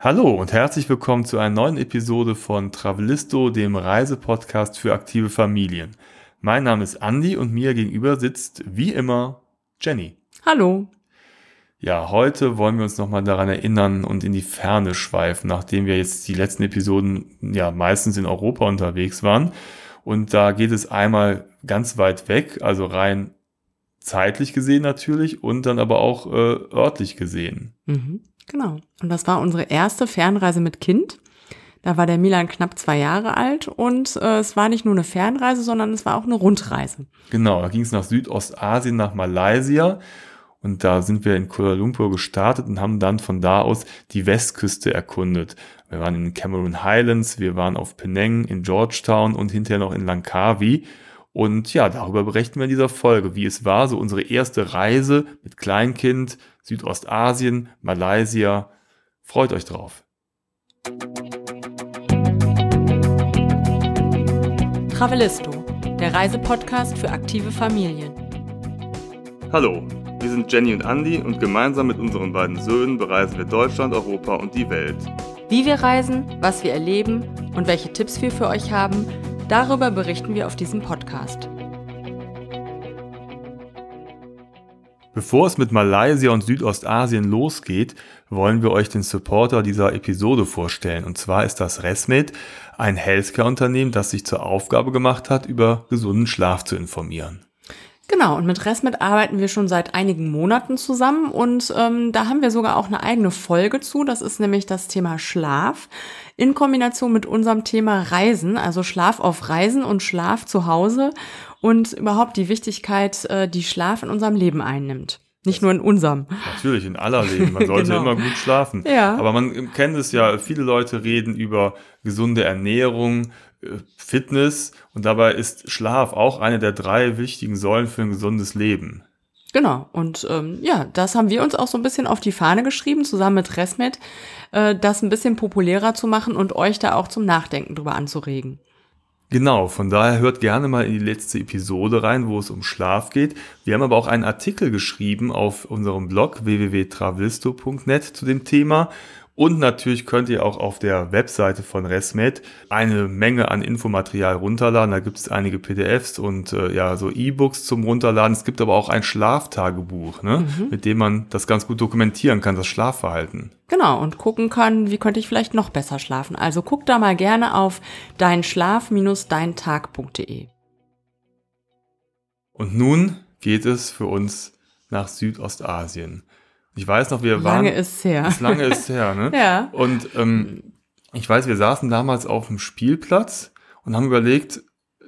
Hallo und herzlich willkommen zu einer neuen Episode von Travelisto, dem Reisepodcast für aktive Familien. Mein Name ist Andy und mir gegenüber sitzt wie immer Jenny. Hallo. Ja, heute wollen wir uns nochmal daran erinnern und in die Ferne schweifen, nachdem wir jetzt die letzten Episoden ja meistens in Europa unterwegs waren. Und da geht es einmal ganz weit weg, also rein zeitlich gesehen natürlich und dann aber auch äh, örtlich gesehen. Mhm, genau. Und das war unsere erste Fernreise mit Kind. Da war der Milan knapp zwei Jahre alt und äh, es war nicht nur eine Fernreise, sondern es war auch eine Rundreise. Genau, da ging es nach Südostasien, nach Malaysia. Und da sind wir in Kuala Lumpur gestartet und haben dann von da aus die Westküste erkundet. Wir waren in Cameron Highlands, wir waren auf Penang, in Georgetown und hinterher noch in Langkawi. Und ja, darüber berichten wir in dieser Folge, wie es war, so unsere erste Reise mit Kleinkind, Südostasien, Malaysia. Freut euch drauf. Travelisto, der Reisepodcast für aktive Familien. Hallo, wir sind Jenny und Andy und gemeinsam mit unseren beiden Söhnen bereisen wir Deutschland, Europa und die Welt. Wie wir reisen, was wir erleben und welche Tipps wir für euch haben, darüber berichten wir auf diesem Podcast. Bevor es mit Malaysia und Südostasien losgeht, wollen wir euch den Supporter dieser Episode vorstellen. Und zwar ist das Resmed, ein Healthcare-Unternehmen, das sich zur Aufgabe gemacht hat, über gesunden Schlaf zu informieren. Genau, und mit Resmed arbeiten wir schon seit einigen Monaten zusammen und ähm, da haben wir sogar auch eine eigene Folge zu. Das ist nämlich das Thema Schlaf in Kombination mit unserem Thema Reisen, also Schlaf auf Reisen und Schlaf zu Hause und überhaupt die Wichtigkeit, äh, die Schlaf in unserem Leben einnimmt. Nicht nur in unserem. Natürlich, in aller Leben. Man sollte genau. immer gut schlafen. Ja. Aber man kennt es ja, viele Leute reden über gesunde Ernährung, äh, Fitness und dabei ist Schlaf auch eine der drei wichtigen Säulen für ein gesundes Leben. Genau, und ähm, ja, das haben wir uns auch so ein bisschen auf die Fahne geschrieben, zusammen mit Resmet, äh, das ein bisschen populärer zu machen und euch da auch zum Nachdenken drüber anzuregen. Genau, von daher hört gerne mal in die letzte Episode rein, wo es um Schlaf geht. Wir haben aber auch einen Artikel geschrieben auf unserem Blog www.travelisto.net zu dem Thema und natürlich könnt ihr auch auf der Webseite von Resmed eine Menge an Infomaterial runterladen. Da gibt es einige PDFs und äh, ja, so E-Books zum Runterladen. Es gibt aber auch ein Schlaftagebuch, ne, mhm. mit dem man das ganz gut dokumentieren kann, das Schlafverhalten. Genau, und gucken kann, wie könnte ich vielleicht noch besser schlafen. Also guck da mal gerne auf deinschlaf-deintag.de. Und nun geht es für uns nach Südostasien. Ich weiß noch, wir lange waren. Lange ist her. Ist lange ist her, ne? ja. Und ähm, ich weiß, wir saßen damals auf dem Spielplatz und haben überlegt,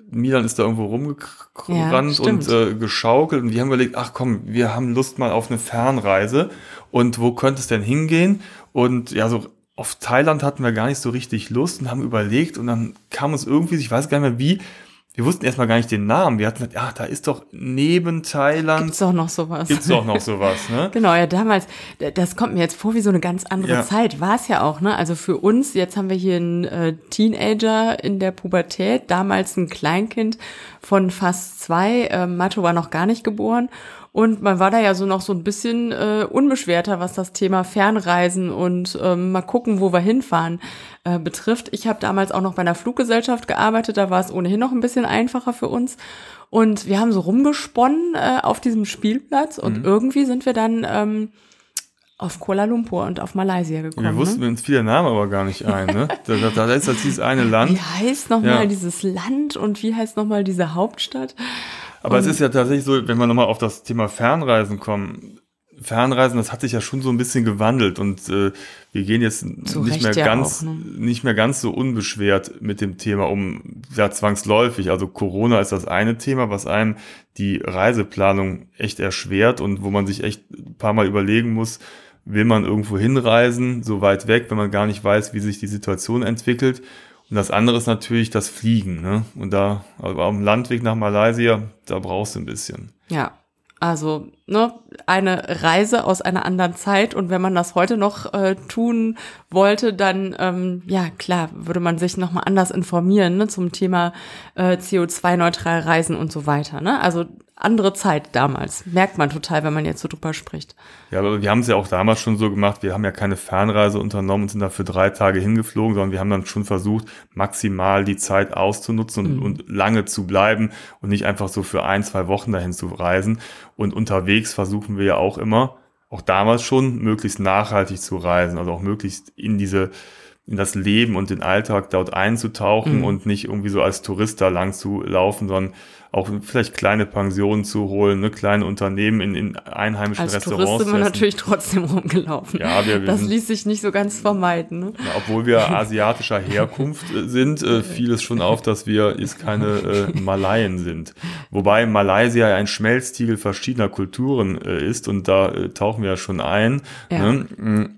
Milan ist da irgendwo rumgerannt ja, und äh, geschaukelt und wir haben überlegt, ach komm, wir haben Lust mal auf eine Fernreise und wo könnte es denn hingehen? Und ja, so auf Thailand hatten wir gar nicht so richtig Lust und haben überlegt und dann kam uns irgendwie, ich weiß gar nicht mehr wie, wir wussten erstmal gar nicht den Namen. Wir hatten gesagt, ja, da ist doch neben Thailand. Gibt's doch noch sowas. Gibt's doch noch sowas, ne? genau, ja, damals, das kommt mir jetzt vor wie so eine ganz andere ja. Zeit. War es ja auch, ne? Also für uns, jetzt haben wir hier einen äh, Teenager in der Pubertät, damals ein Kleinkind von fast zwei. Äh, Matto war noch gar nicht geboren. Und man war da ja so noch so ein bisschen äh, unbeschwerter, was das Thema Fernreisen und ähm, mal gucken, wo wir hinfahren äh, betrifft. Ich habe damals auch noch bei einer Fluggesellschaft gearbeitet, da war es ohnehin noch ein bisschen einfacher für uns. Und wir haben so rumgesponnen äh, auf diesem Spielplatz und mhm. irgendwie sind wir dann ähm, auf Kuala Lumpur und auf Malaysia gekommen. Wir wussten ne? uns viele Namen aber gar nicht ein. Ne? da, da, da ist jetzt dieses eine Land. Wie heißt nochmal ja. dieses Land und wie heißt nochmal diese Hauptstadt? Aber es ist ja tatsächlich so, wenn wir nochmal auf das Thema Fernreisen kommen. Fernreisen, das hat sich ja schon so ein bisschen gewandelt und äh, wir gehen jetzt nicht mehr ja ganz, auch, ne? nicht mehr ganz so unbeschwert mit dem Thema um, ja zwangsläufig. Also Corona ist das eine Thema, was einem die Reiseplanung echt erschwert und wo man sich echt ein paar Mal überlegen muss, will man irgendwo hinreisen, so weit weg, wenn man gar nicht weiß, wie sich die Situation entwickelt. Und das andere ist natürlich das Fliegen. Ne? Und da, also am Landweg nach Malaysia, da brauchst du ein bisschen. Ja, also ne, eine Reise aus einer anderen Zeit und wenn man das heute noch äh, tun wollte, dann ähm, ja klar würde man sich noch mal anders informieren ne, zum Thema äh, CO2-neutral Reisen und so weiter. Ne? Also andere Zeit damals. Merkt man total, wenn man jetzt so drüber spricht. Ja, aber wir haben es ja auch damals schon so gemacht. Wir haben ja keine Fernreise unternommen und sind da für drei Tage hingeflogen, sondern wir haben dann schon versucht, maximal die Zeit auszunutzen und, mhm. und lange zu bleiben und nicht einfach so für ein, zwei Wochen dahin zu reisen. Und unterwegs versuchen wir ja auch immer, auch damals schon, möglichst nachhaltig zu reisen, also auch möglichst in diese in das Leben und den Alltag dort einzutauchen mhm. und nicht irgendwie so als Tourist da lang zu laufen, sondern auch vielleicht kleine Pensionen zu holen, ne, kleine Unternehmen in, in einheimischen Als Restaurants. Tourist sind wir natürlich trotzdem rumgelaufen. Ja, wir, wir das sind, ließ sich nicht so ganz vermeiden. Ne? Ja, obwohl wir asiatischer Herkunft äh, sind, äh, fiel es schon auf, dass wir jetzt keine äh, Malaien sind. Wobei Malaysia ein Schmelztiegel verschiedener Kulturen äh, ist und da äh, tauchen wir ja schon ein. Ja. Ne? Mm.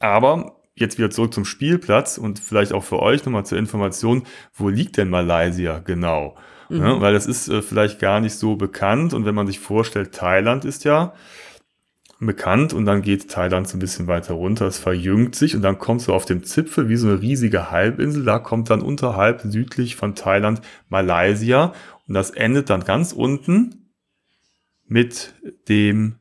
Aber jetzt wieder zurück zum Spielplatz und vielleicht auch für euch nochmal zur Information, wo liegt denn Malaysia genau? Mhm. Ja, weil das ist äh, vielleicht gar nicht so bekannt und wenn man sich vorstellt, Thailand ist ja bekannt und dann geht Thailand so ein bisschen weiter runter, es verjüngt sich und dann kommt so auf dem Zipfel wie so eine riesige Halbinsel, da kommt dann unterhalb südlich von Thailand Malaysia und das endet dann ganz unten mit dem,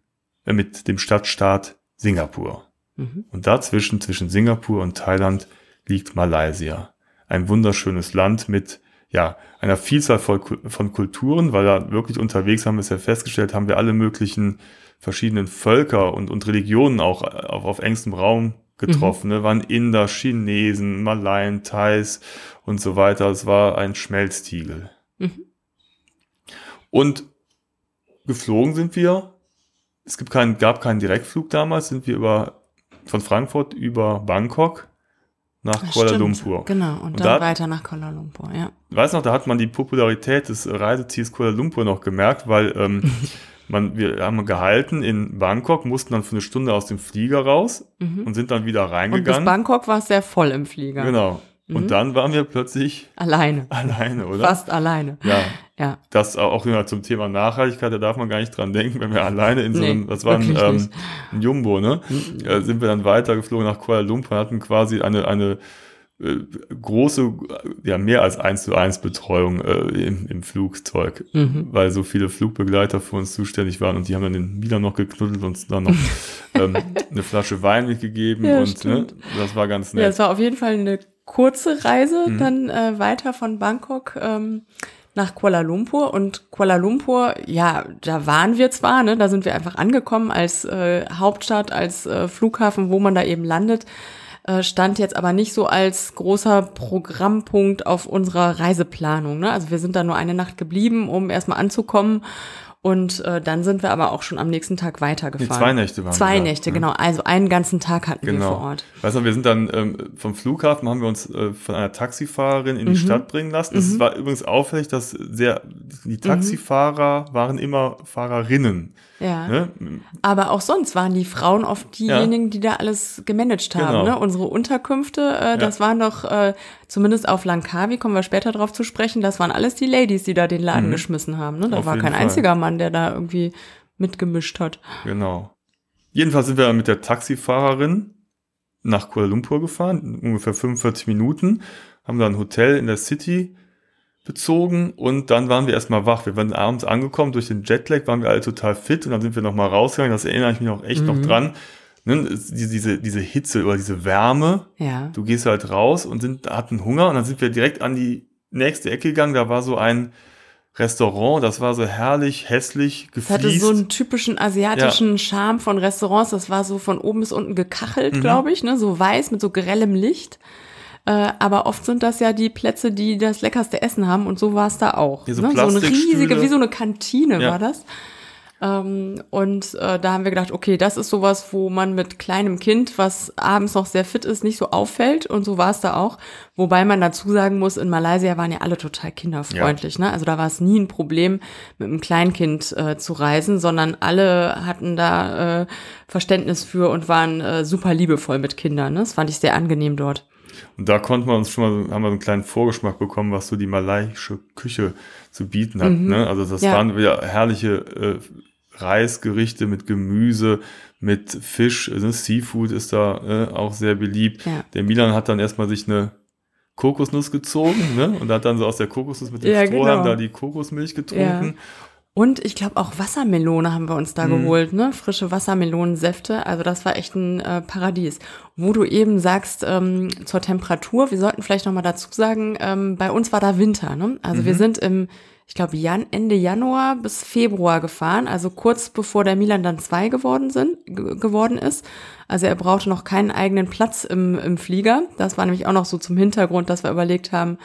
äh, mit dem Stadtstaat Singapur. Mhm. Und dazwischen, zwischen Singapur und Thailand, liegt Malaysia. Ein wunderschönes Land mit ja, einer Vielzahl von, Kulturen, weil da wirklich unterwegs haben wir es ja festgestellt, haben wir alle möglichen verschiedenen Völker und, und Religionen auch auf, auf engstem Raum getroffen. Mhm. Ne? Waren Inder, Chinesen, Malayen, Thais und so weiter. Es war ein Schmelztiegel. Mhm. Und geflogen sind wir. Es gibt keinen, gab keinen Direktflug damals, sind wir über von Frankfurt über Bangkok nach das Kuala stimmt. Lumpur. Genau, und, und dann da, weiter nach Kuala Lumpur, ja. Weiß noch, da hat man die Popularität des Reiseziels Kuala Lumpur noch gemerkt, weil ähm, man, wir haben gehalten in Bangkok, mussten dann für eine Stunde aus dem Flieger raus mhm. und sind dann wieder reingegangen. Und bis Bangkok war es sehr voll im Flieger. Genau. Und mhm. dann waren wir plötzlich alleine. Alleine, oder? Fast alleine. Ja. Ja. Das auch zum Thema Nachhaltigkeit, da darf man gar nicht dran denken, wenn wir alleine in so einem, nee, das war ein, ähm, ein Jumbo, ne? Mhm. Äh, sind wir dann weitergeflogen nach Kuala Lumpur, hatten quasi eine, eine äh, große, ja, mehr als eins zu eins Betreuung äh, im, im Flugzeug, mhm. weil so viele Flugbegleiter für uns zuständig waren und die haben dann den Milan noch geknuddelt und uns dann noch ähm, eine Flasche Wein mitgegeben ja, und ne, das war ganz nett. Ja, es war auf jeden Fall eine kurze Reise mhm. dann äh, weiter von Bangkok ähm, nach Kuala Lumpur und Kuala Lumpur, ja, da waren wir zwar, ne, da sind wir einfach angekommen als äh, Hauptstadt, als äh, Flughafen, wo man da eben landet, äh, stand jetzt aber nicht so als großer Programmpunkt auf unserer Reiseplanung. Ne? Also wir sind da nur eine Nacht geblieben, um erstmal anzukommen und äh, dann sind wir aber auch schon am nächsten Tag weitergefahren. Nee, zwei Nächte waren Zwei wir Nächte, genau. Also einen ganzen Tag hatten genau. wir vor Ort. Weißt du, wir sind dann ähm, vom Flughafen, haben wir uns äh, von einer Taxifahrerin in die mhm. Stadt bringen lassen. Es mhm. war übrigens auffällig, dass sehr die mhm. Taxifahrer mhm. waren immer Fahrerinnen. Ja. Ne? Aber auch sonst waren die Frauen oft diejenigen, ja. die da alles gemanagt haben. Genau. Ne? Unsere Unterkünfte, äh, das waren doch äh, zumindest auf Langkawi, kommen wir später drauf zu sprechen, das waren alles die Ladies, die da den Laden mhm. geschmissen haben. Ne? Da auf war kein Fall. einziger Mann, der da irgendwie mitgemischt hat. Genau. Jedenfalls sind wir mit der Taxifahrerin nach Kuala Lumpur gefahren, ungefähr 45 Minuten, haben da ein Hotel in der City bezogen und dann waren wir erstmal wach. Wir waren abends angekommen, durch den Jetlag waren wir alle total fit und dann sind wir nochmal rausgegangen, das erinnere ich mich auch echt mhm. noch dran. Ne, diese, diese Hitze oder diese Wärme. Ja. Du gehst halt raus und sind, hatten Hunger und dann sind wir direkt an die nächste Ecke gegangen. Da war so ein Restaurant, das war so herrlich, hässlich, gefliest. Das hatte so einen typischen asiatischen ja. Charme von Restaurants. Das war so von oben bis unten gekachelt, mhm. glaube ich, ne? so weiß mit so grellem Licht. Äh, aber oft sind das ja die Plätze, die das leckerste Essen haben und so war es da auch. Ne? So eine riesige, wie so eine Kantine ja. war das. Ähm, und äh, da haben wir gedacht, okay, das ist sowas, wo man mit kleinem Kind, was abends noch sehr fit ist, nicht so auffällt. Und so war es da auch. Wobei man dazu sagen muss, in Malaysia waren ja alle total kinderfreundlich. Ja. Ne? Also da war es nie ein Problem, mit einem Kleinkind äh, zu reisen, sondern alle hatten da äh, Verständnis für und waren äh, super liebevoll mit Kindern. Ne? Das fand ich sehr angenehm dort. Und da konnten wir uns schon mal, haben wir so einen kleinen Vorgeschmack bekommen, was so die malaiische Küche zu bieten hat. Mhm. Ne? Also das ja. waren wieder herrliche äh, Reisgerichte mit Gemüse, mit Fisch, also Seafood ist da äh, auch sehr beliebt. Ja. Der Milan hat dann erstmal sich eine Kokosnuss gezogen ne? und hat dann so aus der Kokosnuss mit dem ja, Strohhalm genau. da die Kokosmilch getrunken. Ja. Und ich glaube auch Wassermelone haben wir uns da mhm. geholt, ne? Frische Wassermelonensäfte. Also das war echt ein äh, Paradies. Wo du eben sagst, ähm, zur Temperatur, wir sollten vielleicht nochmal dazu sagen, ähm, bei uns war da Winter, ne? Also mhm. wir sind im, ich glaube, Jan Ende Januar bis Februar gefahren, also kurz bevor der Milan dann zwei geworden sind, geworden ist. Also er brauchte noch keinen eigenen Platz im, im Flieger. Das war nämlich auch noch so zum Hintergrund, dass wir überlegt haben,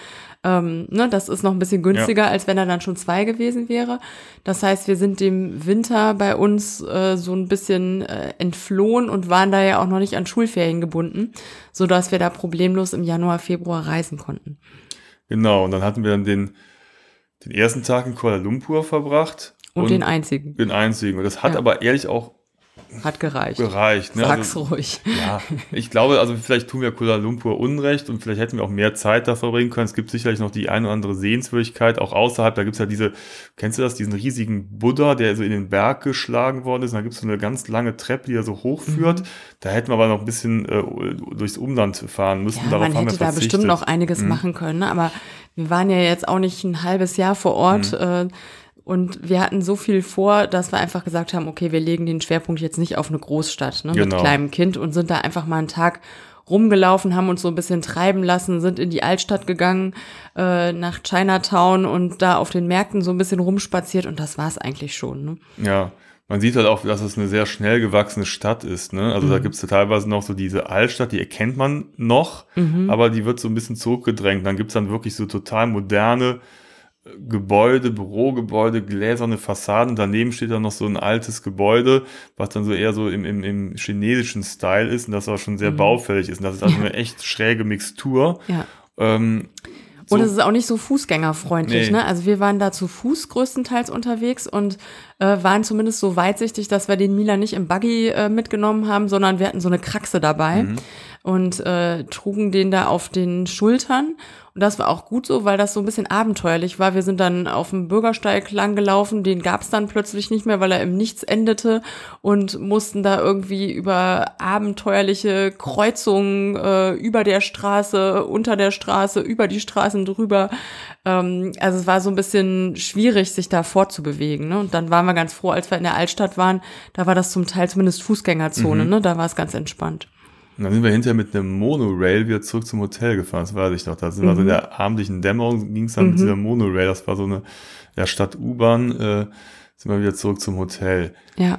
ähm, ne, das ist noch ein bisschen günstiger, ja. als wenn er dann schon zwei gewesen wäre. Das heißt, wir sind dem Winter bei uns äh, so ein bisschen äh, entflohen und waren da ja auch noch nicht an Schulferien gebunden, so dass wir da problemlos im Januar, Februar reisen konnten. Genau, und dann hatten wir dann den, den ersten Tag in Kuala Lumpur verbracht. Und, und den einzigen. Den einzigen. Und das hat ja. aber ehrlich auch hat gereicht. Gereicht, ne? Sag's also, ruhig. Ja, ich glaube, also vielleicht tun wir Kuala Lumpur Unrecht und vielleicht hätten wir auch mehr Zeit da verbringen können. Es gibt sicherlich noch die eine oder andere Sehenswürdigkeit, auch außerhalb. Da gibt's ja diese, kennst du das, diesen riesigen Buddha, der so in den Berg geschlagen worden ist. Und da gibt's so eine ganz lange Treppe, die er so hochführt. Mhm. Da hätten wir aber noch ein bisschen äh, durchs Umland fahren müssen. Ja, Darauf man hätte da bestimmt noch einiges mhm. machen können, ne? aber wir waren ja jetzt auch nicht ein halbes Jahr vor Ort. Mhm. Äh, und wir hatten so viel vor, dass wir einfach gesagt haben, okay, wir legen den Schwerpunkt jetzt nicht auf eine Großstadt ne, genau. mit kleinem Kind und sind da einfach mal einen Tag rumgelaufen, haben uns so ein bisschen treiben lassen, sind in die Altstadt gegangen, äh, nach Chinatown und da auf den Märkten so ein bisschen rumspaziert und das war es eigentlich schon. Ne? Ja, man sieht halt auch, dass es eine sehr schnell gewachsene Stadt ist. Ne? Also mhm. da gibt es ja teilweise noch so diese Altstadt, die erkennt man noch, mhm. aber die wird so ein bisschen zurückgedrängt. Dann gibt es dann wirklich so total moderne Gebäude, Bürogebäude, gläserne Fassaden. Daneben steht dann noch so ein altes Gebäude, was dann so eher so im, im, im chinesischen Style ist und das aber schon sehr mhm. baufällig ist. Und das ist also eine echt schräge Mixtur. Ja. Ähm, so. Und es ist auch nicht so fußgängerfreundlich, nee. ne? Also wir waren da zu Fuß größtenteils unterwegs und äh, waren zumindest so weitsichtig, dass wir den Mila nicht im Buggy äh, mitgenommen haben, sondern wir hatten so eine Kraxe dabei mhm. Und äh, trugen den da auf den Schultern und das war auch gut so, weil das so ein bisschen abenteuerlich war. Wir sind dann auf dem Bürgersteig lang gelaufen, den gab es dann plötzlich nicht mehr, weil er im Nichts endete und mussten da irgendwie über abenteuerliche Kreuzungen äh, über der Straße, unter der Straße, über die Straßen drüber. Ähm, also es war so ein bisschen schwierig, sich da fortzubewegen. Ne? Und dann waren wir ganz froh, als wir in der Altstadt waren. Da war das zum Teil zumindest Fußgängerzone. Mhm. Ne? Da war es ganz entspannt. Und dann sind wir hinterher mit einem Monorail wieder zurück zum Hotel gefahren, das weiß ich noch. Da sind mhm. also in der abendlichen Dämmerung ging es dann mhm. mit dieser Monorail, das war so eine ja, Stadt-U-Bahn, äh, sind wir wieder zurück zum Hotel. Ja.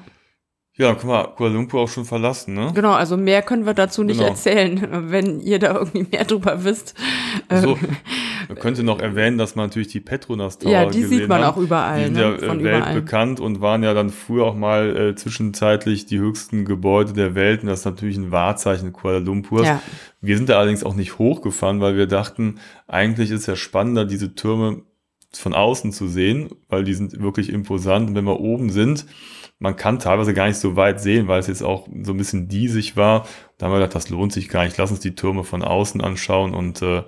Ja, dann können wir Kuala Lumpur auch schon verlassen, ne? Genau, also mehr können wir dazu nicht genau. erzählen, wenn ihr da irgendwie mehr drüber wisst. So, man könnte noch erwähnen, dass man natürlich die Petronas Tower Ja, die sieht man haben. auch überall. Die sind ne? ja äh, Von weltbekannt und waren ja dann früher auch mal äh, zwischenzeitlich die höchsten Gebäude der Welt und das ist natürlich ein Wahrzeichen Kuala Lumpurs. Ja. Wir sind da allerdings auch nicht hochgefahren, weil wir dachten, eigentlich ist ja spannender, diese Türme von außen zu sehen, weil die sind wirklich imposant. Und wenn wir oben sind, man kann teilweise gar nicht so weit sehen, weil es jetzt auch so ein bisschen diesig war. Da haben wir gedacht, das lohnt sich gar nicht. Lass uns die Türme von außen anschauen und äh,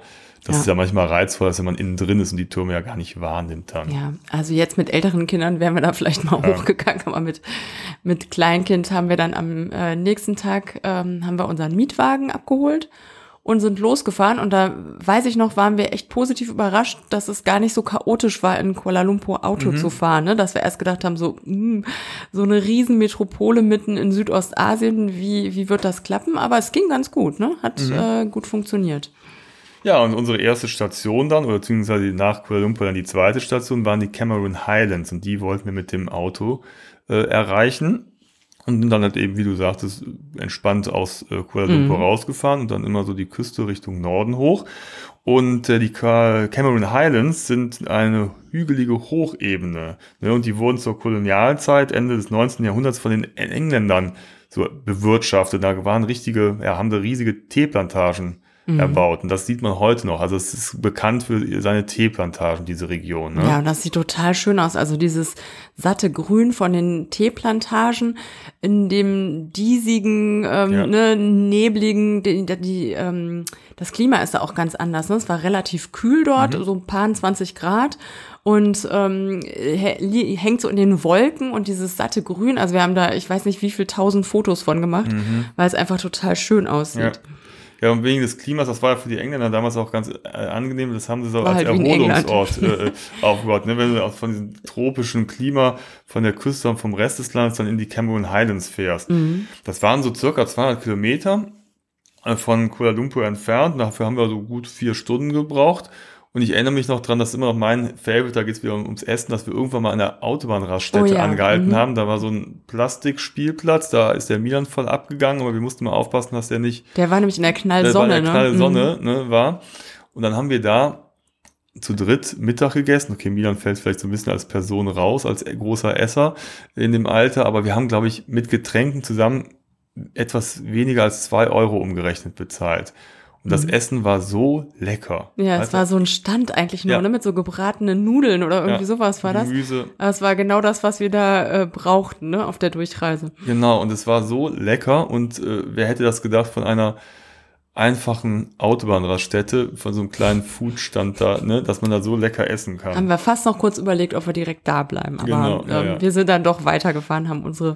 das ja. ist ja manchmal reizvoll, dass wenn man innen drin ist und die Türme ja gar nicht wahrnimmt dann. Ja, also jetzt mit älteren Kindern wären wir da vielleicht mal ja. hochgegangen, aber mit, mit Kleinkind haben wir dann am äh, nächsten Tag ähm, haben wir unseren Mietwagen abgeholt und sind losgefahren. Und da weiß ich noch, waren wir echt positiv überrascht, dass es gar nicht so chaotisch war, in Kuala Lumpur Auto mhm. zu fahren. Ne? Dass wir erst gedacht haben, so, mh, hm, so eine Riesenmetropole mitten in Südostasien, wie, wie wird das klappen? Aber es ging ganz gut, ne? Hat mhm. äh, gut funktioniert. Ja, und unsere erste Station dann, oder beziehungsweise nach Kuala Lumpur dann die zweite Station, waren die Cameron Highlands und die wollten wir mit dem Auto äh, erreichen. Und sind dann halt eben, wie du sagtest, entspannt aus äh, Kuala Lumpur mhm. rausgefahren und dann immer so die Küste Richtung Norden hoch. Und äh, die Cameron Highlands sind eine hügelige Hochebene. Ne? Und die wurden zur Kolonialzeit, Ende des 19. Jahrhunderts, von den Engländern so bewirtschaftet. Da waren richtige, ja, haben da riesige Teeplantagen mhm. erbaut. Und das sieht man heute noch. Also es ist bekannt für seine Teeplantagen, diese Region. Ne? Ja, und das sieht total schön aus. Also dieses satte Grün von den Teeplantagen in dem diesigen, ähm, ja. ne, nebligen, die, die, ähm, das Klima ist da auch ganz anders. Ne? Es war relativ kühl dort, mhm. so ein paar 20 Grad und ähm, hängt so in den Wolken und dieses satte Grün. Also wir haben da, ich weiß nicht, wie viel tausend Fotos von gemacht, mhm. weil es einfach total schön aussieht. Ja. Ja, und wegen des Klimas, das war ja für die Engländer damals auch ganz äh, angenehm, das haben sie so war als halt Erholungsort äh, äh, aufgebaut. Ne? Wenn du von diesem tropischen Klima von der Küste und vom Rest des Landes dann in die Cameron Highlands fährst. Mhm. Das waren so circa 200 Kilometer äh, von Kuala Lumpur entfernt. Dafür haben wir so gut vier Stunden gebraucht. Und ich erinnere mich noch dran, dass immer noch mein Favorite, da geht es wieder ums Essen, dass wir irgendwann mal an der Autobahnraststätte oh ja. angehalten mhm. haben. Da war so ein Plastikspielplatz, da ist der Milan voll abgegangen, aber wir mussten mal aufpassen, dass der nicht. Der war nämlich in der Knallsonne, der war in der Knallsonne, ne? Ne, war. Und dann haben wir da zu dritt Mittag gegessen. Okay, Milan fällt vielleicht so ein bisschen als Person raus, als großer Esser in dem Alter, aber wir haben, glaube ich, mit Getränken zusammen etwas weniger als zwei Euro umgerechnet bezahlt. Und das mhm. Essen war so lecker. Ja, es war so ein Stand eigentlich nur, ja. ne, mit so gebratenen Nudeln oder irgendwie ja. sowas war das. Gemüse. Aber es war genau das, was wir da äh, brauchten, ne, auf der Durchreise. Genau, und es war so lecker und äh, wer hätte das gedacht von einer einfachen Autobahnraststätte von so einem kleinen Foodstand da, ne, dass man da so lecker essen kann. Haben wir fast noch kurz überlegt, ob wir direkt da bleiben, aber genau, ähm, ja. wir sind dann doch weitergefahren, haben unsere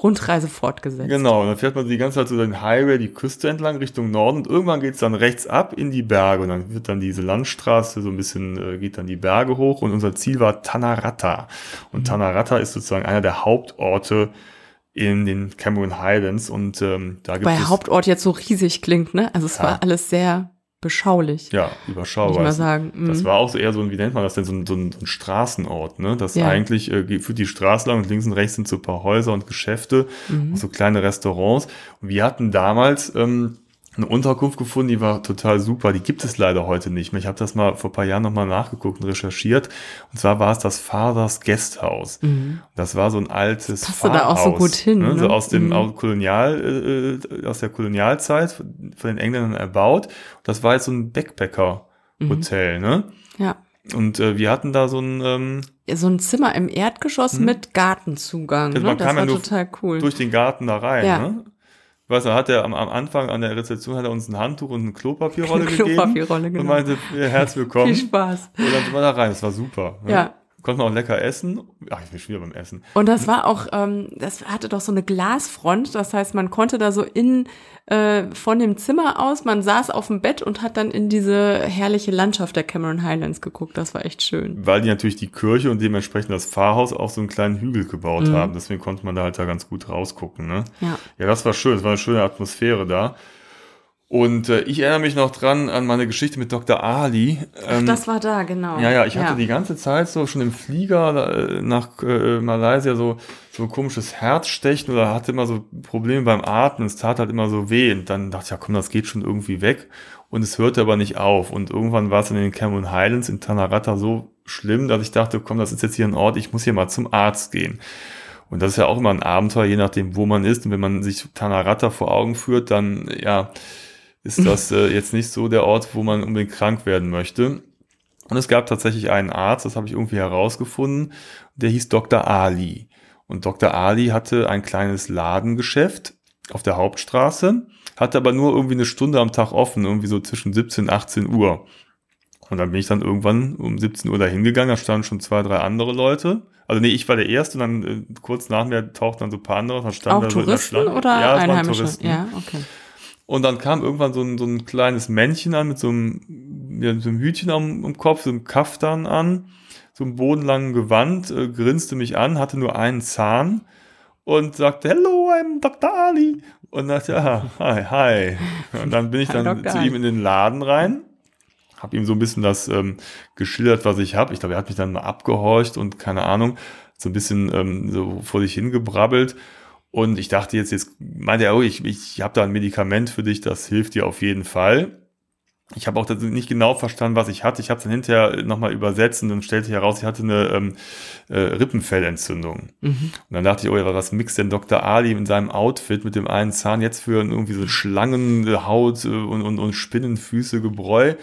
Rundreise fortgesetzt. Genau, und dann fährt man die ganze Zeit so den Highway, die Küste entlang Richtung Norden und irgendwann geht's dann rechts ab in die Berge und dann wird dann diese Landstraße so ein bisschen, äh, geht dann die Berge hoch und unser Ziel war Tanarata. Und mhm. Tanarata ist sozusagen einer der Hauptorte in den Cameron Highlands und ähm, da gibt Bei es Hauptort jetzt so riesig klingt, ne? Also es ja. war alles sehr beschaulich. Ja, überschaubar. Ich mal sagen. Mhm. Das war auch so eher so ein, wie nennt man das denn, so ein, so ein, so ein Straßenort, ne? Das ja. eigentlich äh, führt die Straße lang und links und rechts sind so ein paar Häuser und Geschäfte, mhm. so kleine Restaurants. Und wir hatten damals ähm, eine Unterkunft gefunden, die war total super. Die gibt es leider heute nicht mehr. Ich habe das mal vor paar Jahren nochmal nachgeguckt und recherchiert. Und zwar war es das Fathers Guesthouse. Mhm. Das war so ein altes Passt Pfarrhaus, da auch so gut hin. Ne? So aus dem mhm. Kolonial, äh, aus der Kolonialzeit von den Engländern erbaut. Das war jetzt so ein Backpacker-Hotel, mhm. ne? Ja. Und äh, wir hatten da so ein ähm, so ein Zimmer im Erdgeschoss hm. mit Gartenzugang. Also ne? Das war ja total cool. Durch den Garten da rein. Ja. Ne? Weiß er hat er am, am, Anfang an der Rezeption hat er uns ein Handtuch und eine Klopapierrolle eine gegeben. Klopapierrolle, genau. Und meinte, ja, herzlich willkommen. Viel Spaß. Und dann sind wir da rein, das war super. Ne? Ja. Konnte man auch lecker essen. Ach, ich bin schon wieder beim Essen. Und das war auch, ähm, das hatte doch so eine Glasfront. Das heißt, man konnte da so in, äh, von dem Zimmer aus, man saß auf dem Bett und hat dann in diese herrliche Landschaft der Cameron Highlands geguckt. Das war echt schön. Weil die natürlich die Kirche und dementsprechend das Pfarrhaus auf so einen kleinen Hügel gebaut mhm. haben. Deswegen konnte man da halt da ganz gut rausgucken. Ne? Ja. ja, das war schön. Es war eine schöne Atmosphäre da. Und äh, ich erinnere mich noch dran an meine Geschichte mit Dr. Ali. Ähm, Ach, das war da, genau. Ja, ja, ich hatte ja. die ganze Zeit so schon im Flieger äh, nach äh, Malaysia so, so ein komisches Herzstechen oder hatte immer so Probleme beim Atmen. Es tat halt immer so weh. Und dann dachte ich, ja komm, das geht schon irgendwie weg. Und es hörte aber nicht auf. Und irgendwann war es in den Cameron Highlands in Tanarata so schlimm, dass ich dachte, komm, das ist jetzt hier ein Ort, ich muss hier mal zum Arzt gehen. Und das ist ja auch immer ein Abenteuer, je nachdem, wo man ist. Und wenn man sich Tanarata vor Augen führt, dann, ja, ist das äh, jetzt nicht so der Ort, wo man unbedingt krank werden möchte. Und es gab tatsächlich einen Arzt, das habe ich irgendwie herausgefunden, der hieß Dr. Ali. Und Dr. Ali hatte ein kleines Ladengeschäft auf der Hauptstraße, hatte aber nur irgendwie eine Stunde am Tag offen, irgendwie so zwischen 17 und 18 Uhr. Und dann bin ich dann irgendwann um 17 Uhr da hingegangen, da standen schon zwei, drei andere Leute. Also nee, ich war der Erste und dann äh, kurz nach mir tauchten dann so ein paar andere. Dann standen Auch da so Touristen oder ja, Einheimische? Ja, okay. Und dann kam irgendwann so ein, so ein kleines Männchen an mit so einem, ja, so einem Hütchen am, am Kopf, so einem Kaftan an, so einem bodenlangen Gewand, äh, grinste mich an, hatte nur einen Zahn und sagte, Hello, I'm Dr. Ali. Und dachte, ja, hi, hi. Und dann bin ich dann zu ihm in den Laden rein, habe ihm so ein bisschen das ähm, geschildert, was ich habe. Ich glaube, er hat mich dann mal abgehorcht und keine Ahnung, so ein bisschen ähm, so vor sich hingebrabbelt. Und ich dachte jetzt, jetzt meinte er, oh, ich, ich habe da ein Medikament für dich, das hilft dir auf jeden Fall. Ich habe auch nicht genau verstanden, was ich hatte. Ich habe es dann hinterher nochmal übersetzt und dann stellte heraus, ich hatte eine ähm, äh, Rippenfellentzündung. Mhm. Und dann dachte ich, oh ja, was mixt denn Dr. Ali in seinem Outfit mit dem einen Zahn jetzt für irgendwie so Schlangenhaut äh, und, und, und Spinnenfüße Gebräu?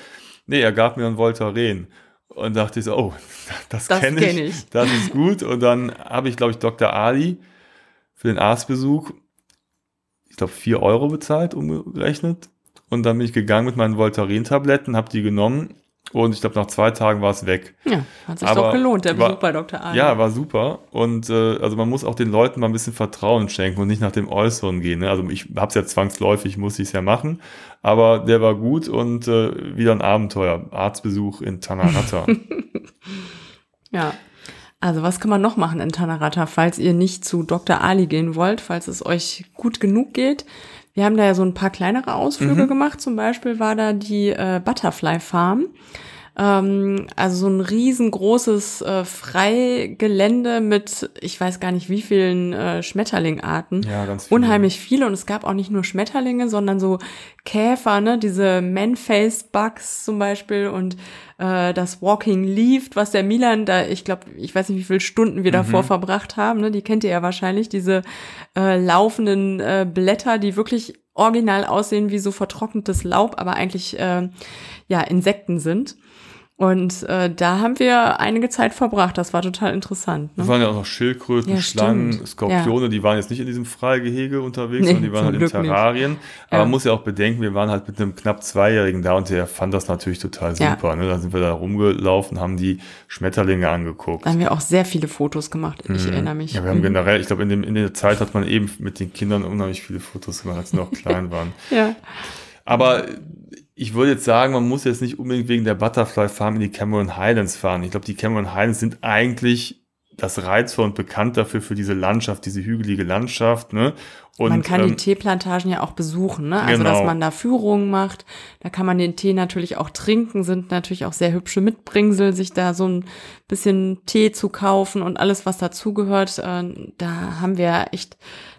Nee, er gab mir ein Voltaren. Und dachte ich so, oh, das, das kenne ich, kenn ich, das ist gut. Und dann habe ich, glaube ich, Dr. Ali für den Arztbesuch, ich glaube, vier Euro bezahlt, umgerechnet. Und dann bin ich gegangen mit meinen Voltaren-Tabletten, habe die genommen Und ich glaube, nach zwei Tagen war es weg. Ja, hat sich Aber doch gelohnt, der Besuch war, bei Dr. A. Ja, war super. Und äh, also man muss auch den Leuten mal ein bisschen Vertrauen schenken und nicht nach dem Äußeren gehen. Ne? Also ich habe es ja zwangsläufig, muss ich es ja machen. Aber der war gut und äh, wieder ein Abenteuer. Arztbesuch in Tanarata. ja. Also was kann man noch machen in Tanarata, falls ihr nicht zu Dr. Ali gehen wollt, falls es euch gut genug geht? Wir haben da ja so ein paar kleinere Ausflüge mhm. gemacht. Zum Beispiel war da die äh, Butterfly Farm. Ähm, also so ein riesengroßes äh, Freigelände mit, ich weiß gar nicht wie vielen äh, Schmetterlingarten. Ja, ganz viele. Unheimlich viele. Und es gab auch nicht nur Schmetterlinge, sondern so Käfer, ne? Diese Man-Faced Bugs zum Beispiel und äh, das Walking Leaf, was der Milan da, ich glaube, ich weiß nicht, wie viele Stunden wir davor mhm. verbracht haben, ne? Die kennt ihr ja wahrscheinlich, diese äh, laufenden äh, Blätter, die wirklich original aussehen wie so vertrocknetes Laub, aber eigentlich äh, ja Insekten sind. Und äh, da haben wir einige Zeit verbracht. Das war total interessant. Ne? Es waren ja auch noch Schildkröten, ja, Schlangen, stimmt. Skorpione. Ja. Die waren jetzt nicht in diesem Freigehege unterwegs, nee, sondern die waren halt in Terrarien. Nicht. Aber ja. man muss ja auch bedenken, wir waren halt mit einem knapp Zweijährigen da und der fand das natürlich total super. Ne? Da sind wir da rumgelaufen, haben die Schmetterlinge angeguckt. Da haben wir auch sehr viele Fotos gemacht. Ich mhm. erinnere mich. Ja, wir haben mhm. generell, ich glaube, in, dem, in der Zeit hat man eben mit den Kindern unheimlich viele Fotos gemacht, als sie noch klein waren. ja. Aber ich würde jetzt sagen, man muss jetzt nicht unbedingt wegen der Butterfly Farm in die Cameron Highlands fahren. Ich glaube, die Cameron Highlands sind eigentlich das reizvoll und bekannt dafür für diese Landschaft, diese hügelige Landschaft. Ne? Und, man kann ähm, die Teeplantagen ja auch besuchen, ne? Also genau. dass man da Führungen macht. Da kann man den Tee natürlich auch trinken, sind natürlich auch sehr hübsche Mitbringsel, sich da so ein bisschen Tee zu kaufen und alles, was dazugehört. Äh, da haben wir echt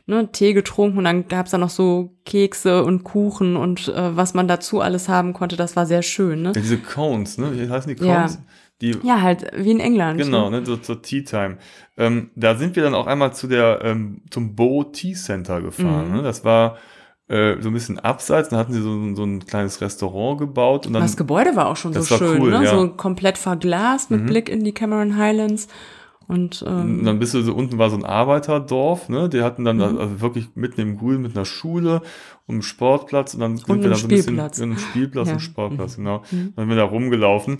ne, Tee getrunken und dann gab's da noch so Kekse und Kuchen und äh, was man dazu alles haben konnte, das war sehr schön. Ne? Ja, diese Cones, ne? Wie heißen die Cones? Ja. Die, ja, halt wie in England. Genau, ne, so zur Tea Time. Ähm, da sind wir dann auch einmal zu der ähm, zum Bow Tea Center gefahren. Mhm. Ne? Das war äh, so ein bisschen abseits. Dann hatten sie so, so ein kleines Restaurant gebaut. Und dann, das Gebäude war auch schon so schön, cool, ne? Ja. so komplett verglast mit mhm. Blick in die Cameron Highlands. Und, ähm, und dann bist du so unten war so ein Arbeiterdorf, ne? Die hatten dann mhm. also wirklich mitten im Grün mit einer Schule und einem Sportplatz und dann sind und wir da so ein bisschen einem Spielplatz ja. und Sportplatz, mhm. genau. Mhm. Dann sind wir da rumgelaufen.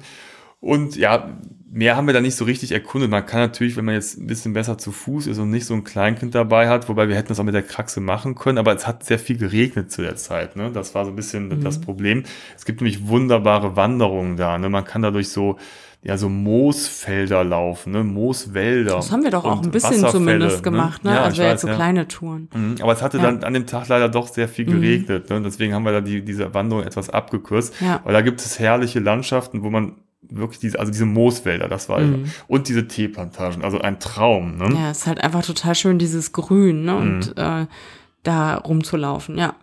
Und ja, mehr haben wir da nicht so richtig erkundet. Man kann natürlich, wenn man jetzt ein bisschen besser zu Fuß ist und nicht so ein Kleinkind dabei hat, wobei wir hätten das auch mit der Kraxe machen können, aber es hat sehr viel geregnet zu der Zeit. Ne? Das war so ein bisschen mhm. das Problem. Es gibt nämlich wunderbare Wanderungen da. Ne? Man kann dadurch so ja so Moosfelder laufen, ne? Mooswälder. Das haben wir doch auch ein bisschen zumindest ne? gemacht, ne? Ja, also jetzt so ja. kleine Touren. Mhm, aber es hatte ja. dann an dem Tag leider doch sehr viel geregnet. Mhm. Ne? Deswegen haben wir da die, diese Wanderung etwas abgekürzt. Ja. Weil da gibt es herrliche Landschaften, wo man wirklich diese, also diese Mooswälder, das war mhm. und diese Teeplantagen, also ein Traum. Ne? Ja, es ist halt einfach total schön, dieses Grün, ne? Und mhm. äh, da rumzulaufen, ja.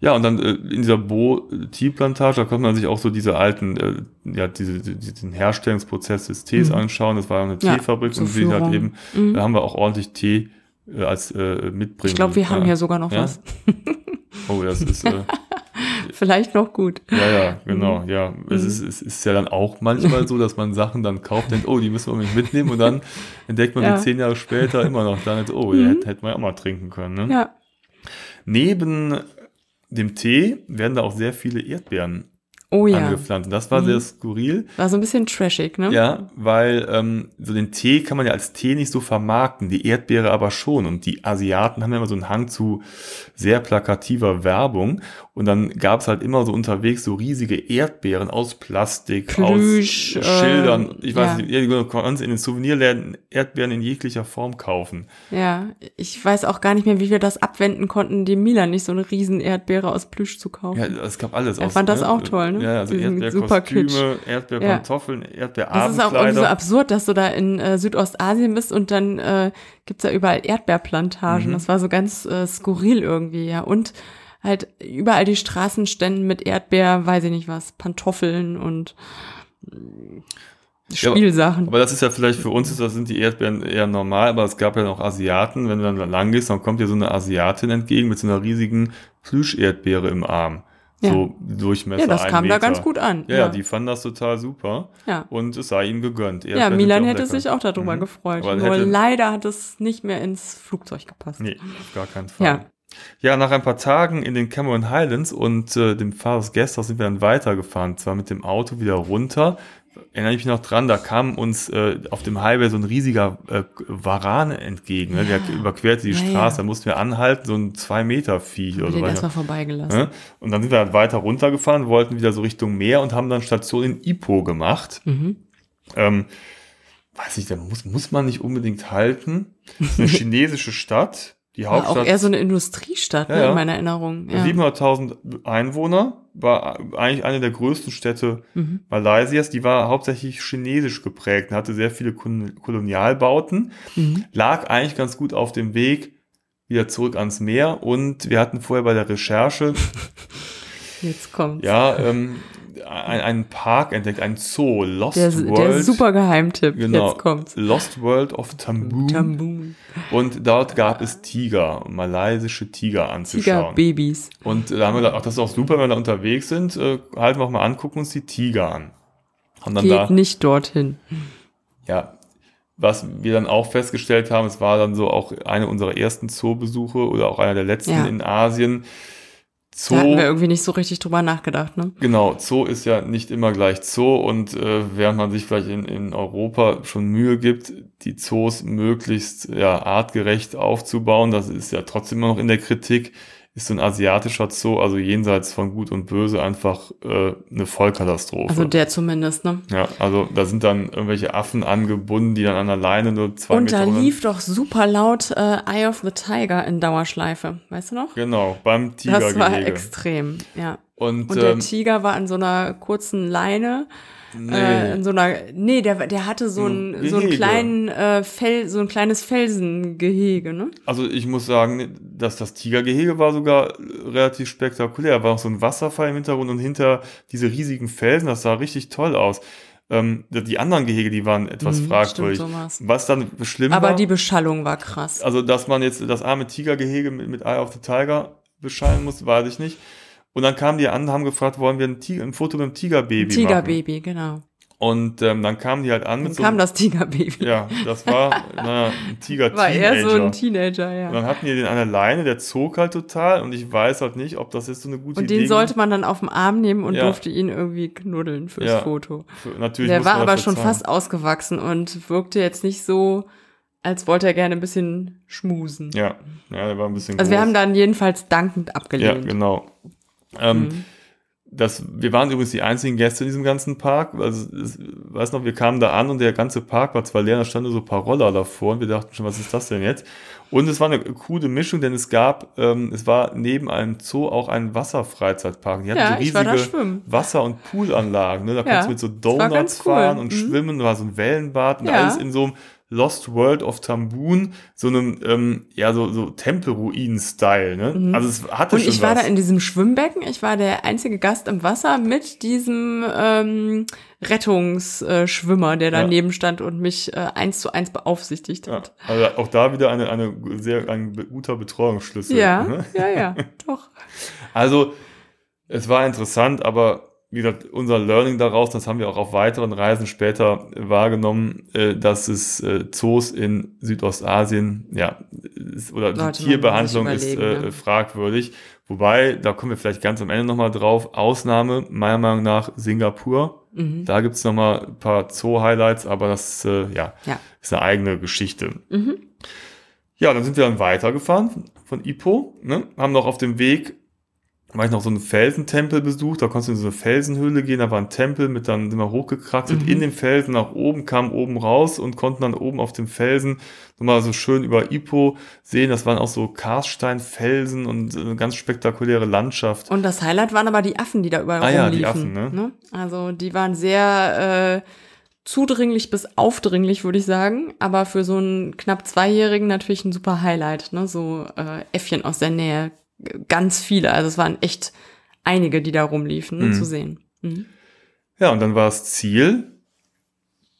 Ja, und dann äh, in dieser Bo-Tea-Plantage, da konnte man sich auch so diese alten, äh, ja, diese, diesen Herstellungsprozess des Tees mhm. anschauen. Das war eine ja, Teefabrik und sie hat eben, mhm. da haben wir auch ordentlich Tee äh, als äh, mitbringen. Ich glaube, wir haben hier sogar noch ja? was. oh, das ist äh, vielleicht noch gut. Ja, ja, genau, mhm. ja. Es, ist, es ist ja dann auch manchmal so, dass man Sachen dann kauft, denkt, oh, die müssen wir nicht mitnehmen und dann entdeckt man ja. die zehn Jahre später immer noch dann, oh, mhm. hätte, hätte man ja auch mal trinken können. Ne? Ja. Neben dem Tee werden da auch sehr viele Erdbeeren oh, ja. angepflanzt. Und das war mhm. sehr skurril. War so ein bisschen trashig, ne? Ja, weil ähm, so den Tee kann man ja als Tee nicht so vermarkten, die Erdbeere aber schon. Und die Asiaten haben ja immer so einen Hang zu sehr plakativer Werbung. Und dann gab es halt immer so unterwegs so riesige Erdbeeren aus Plastik, Plüsch, aus Schildern. Äh, ich weiß ja. nicht, du kannst in den Souvenirläden Erdbeeren in jeglicher Form kaufen. Ja, ich weiß auch gar nicht mehr, wie wir das abwenden konnten, dem Milan nicht so eine riesen Erdbeere aus Plüsch zu kaufen. Ja, es gab alles. Er aus, fand das ne? auch toll, ne? Ja, also Erdbeerkostüme, Erdbeerpantoffeln, ja. Erdbeerabendkleider. Das ist auch irgendwie so absurd, dass du da in äh, Südostasien bist und dann äh, gibt's da überall Erdbeerplantagen. Mhm. Das war so ganz äh, skurril irgendwie, ja. Und halt überall die Straßenstände mit Erdbeer, weiß ich nicht was, Pantoffeln und Spielsachen. Ja, aber, das ist ja vielleicht für uns, das sind die Erdbeeren eher normal, aber es gab ja noch Asiaten. Wenn du dann lang gehst, dann kommt dir so eine Asiatin entgegen mit so einer riesigen Plüscherdbeere im Arm. Ja. So Durchmesser. Ja, das kam Meter. da ganz gut an. Ja, ja, die fanden das total super. Ja. Und es sei ihnen gegönnt. Erdbeeren ja, Milan hätte sich auch darüber mhm. gefreut. Aber Nur leider hat es nicht mehr ins Flugzeug gepasst. Nee, auf gar keinen Fall. Ja. Ja, nach ein paar Tagen in den Cameron Highlands und äh, dem Father's Guesthouse sind wir dann weitergefahren. Zwar mit dem Auto wieder runter. Erinnere ich mich noch dran, da kam uns äh, auf dem Highway so ein riesiger äh, Varan entgegen. Ne? Der überquerte die ja, Straße, ja. da mussten wir anhalten, so ein zwei Meter Viech oder so. Den erstmal vorbeigelassen. Ne? Und dann sind wir halt weiter runtergefahren, wollten wieder so Richtung Meer und haben dann Station in Ipo gemacht. Mhm. Ähm, weiß ich, da muss, muss man nicht unbedingt halten. Das ist eine chinesische Stadt. Die Hauptstadt. War auch eher so eine Industriestadt ja, ne, in meiner Erinnerung. Ja. 700.000 Einwohner, war eigentlich eine der größten Städte mhm. Malaysias. Die war hauptsächlich chinesisch geprägt und hatte sehr viele Kolonialbauten. Mhm. Lag eigentlich ganz gut auf dem Weg wieder zurück ans Meer. Und wir hatten vorher bei der Recherche. Jetzt kommt. Ja, ähm, einen Park entdeckt, einen Zoo, Lost der, World. Der super Geheimtipp, genau, jetzt kommt's. Lost World of Tamboon. Tamboon. Und dort gab es Tiger, malaysische Tiger anzuschauen. Tigerbabys. Und da haben wir gedacht, ach, das ist auch super, wenn wir da unterwegs sind, äh, halten wir auch mal an, gucken uns die Tiger an. Haben dann Geht da, nicht dorthin. Ja, was wir dann auch festgestellt haben, es war dann so auch eine unserer ersten Zoobesuche oder auch einer der letzten ja. in Asien, Zoo. Da hatten wir irgendwie nicht so richtig drüber nachgedacht, ne? Genau, Zoo ist ja nicht immer gleich Zoo und äh, während man sich vielleicht in, in Europa schon Mühe gibt, die Zoos möglichst ja, artgerecht aufzubauen, das ist ja trotzdem immer noch in der Kritik, ist so ein asiatischer Zoo, also jenseits von Gut und Böse, einfach äh, eine Vollkatastrophe. Also der zumindest, ne? Ja, also da sind dann irgendwelche Affen angebunden, die dann an der Leine nur zwei und Meter... Und da lief doch super laut äh, Eye of the Tiger in Dauerschleife, weißt du noch? Genau, beim Tiger. Das war extrem, ja. Und, und der ähm, Tiger war an so einer kurzen Leine Nee. Äh, in so einer, nee, der, der hatte so ein, so einen kleinen äh, Fel, so ein kleines Felsengehege, ne? Also ich muss sagen, dass das Tigergehege war sogar relativ spektakulär. War auch so ein Wasserfall im Hintergrund und hinter diese riesigen Felsen, das sah richtig toll aus. Ähm, die anderen Gehege, die waren etwas mhm, fragwürdig. Stimmt, Was dann schlimm Aber war. die Beschallung war krass. Also, dass man jetzt das arme Tigergehege mit, mit Eye of the Tiger beschallen muss, weiß ich nicht. Und dann kamen die an, haben gefragt, wollen wir ein, Tiger, ein Foto mit einem Tigerbaby machen? Tigerbaby, genau. Und ähm, dann kamen die halt an mit dann so kam das Tigerbaby. Ja, das war naja, ein Tiger-Teenager. War eher so ein Teenager, ja. Und dann hatten die den an der Leine, der zog halt total und ich weiß halt nicht, ob das jetzt so eine gute Idee ist. Und den sollte man dann auf den Arm nehmen und ja. durfte ihn irgendwie knuddeln fürs ja. Foto. Für, natürlich der war aber schon fast ausgewachsen und wirkte jetzt nicht so, als wollte er gerne ein bisschen schmusen. Ja, ja der war ein bisschen Also groß. wir haben dann jedenfalls dankend abgelehnt. Ja, genau. Ähm, mhm das, wir waren übrigens die einzigen Gäste in diesem ganzen Park. Also, ich weiß noch, wir kamen da an und der ganze Park war zwar leer, da standen so ein paar Roller davor und wir dachten schon, was ist das denn jetzt? Und es war eine coole Mischung, denn es gab, ähm, es war neben einem Zoo auch ein Wasserfreizeitpark. Die hatten ja, so riesige Wasser- und Poolanlagen. Ne? Da ja, konntest du mit so Donuts cool. fahren und mhm. schwimmen, da war so ein Wellenbad und ja. alles in so einem Lost World of Tamboon, so einem, ähm, ja, so, so Tempelruinen-Style, ne? Mhm. Also es hatte Und schon ich war was. da in diesem Schwimmbecken, ich war der einzige Gast im Wasser mit diesem ähm, Rettungsschwimmer, der daneben ja. stand und mich äh, eins zu eins beaufsichtigt hat. Ja, also auch da wieder eine, eine sehr, ein guter Betreuungsschlüssel. Ja, ne? ja, ja, doch. Also, es war interessant, aber wie gesagt, unser Learning daraus, das haben wir auch auf weiteren Reisen später wahrgenommen, äh, dass es äh, Zoos in Südostasien, ja, oder Sollte die Tierbehandlung ist äh, ja. fragwürdig. Wobei, da kommen wir vielleicht ganz am Ende nochmal drauf, Ausnahme, meiner Meinung nach, Singapur. Mhm. Da gibt's nochmal ein paar Zoo-Highlights, aber das ja, ja, ist eine eigene Geschichte. Mhm. Ja, dann sind wir dann weitergefahren von Ipoh, ne? haben noch auf dem Weg habe ich noch so einen Felsentempel besucht, da konntest du in so eine Felsenhöhle gehen, da war ein Tempel mit dann sind wir hochgekraxelt mhm. in den Felsen nach oben, kamen oben raus und konnten dann oben auf dem Felsen nochmal so schön über Ipo sehen, das waren auch so Karsteinfelsen und eine ganz spektakuläre Landschaft. Und das Highlight waren aber die Affen, die da überall ah, rumliefen. Ja, die Affen, ne? ne? Also die waren sehr äh, zudringlich bis aufdringlich, würde ich sagen, aber für so einen knapp Zweijährigen natürlich ein super Highlight, ne? So äh, Äffchen aus der Nähe ganz viele. Also es waren echt einige, die da rumliefen, ne, mhm. zu sehen. Mhm. Ja, und dann war das Ziel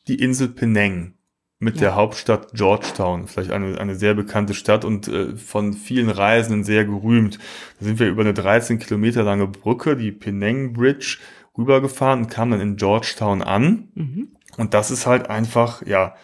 die Insel Penang mit ja. der Hauptstadt Georgetown, vielleicht eine, eine sehr bekannte Stadt und äh, von vielen Reisenden sehr gerühmt. Da sind wir über eine 13 Kilometer lange Brücke, die Penang Bridge, rübergefahren und kamen dann in Georgetown an. Mhm. Und das ist halt einfach, ja,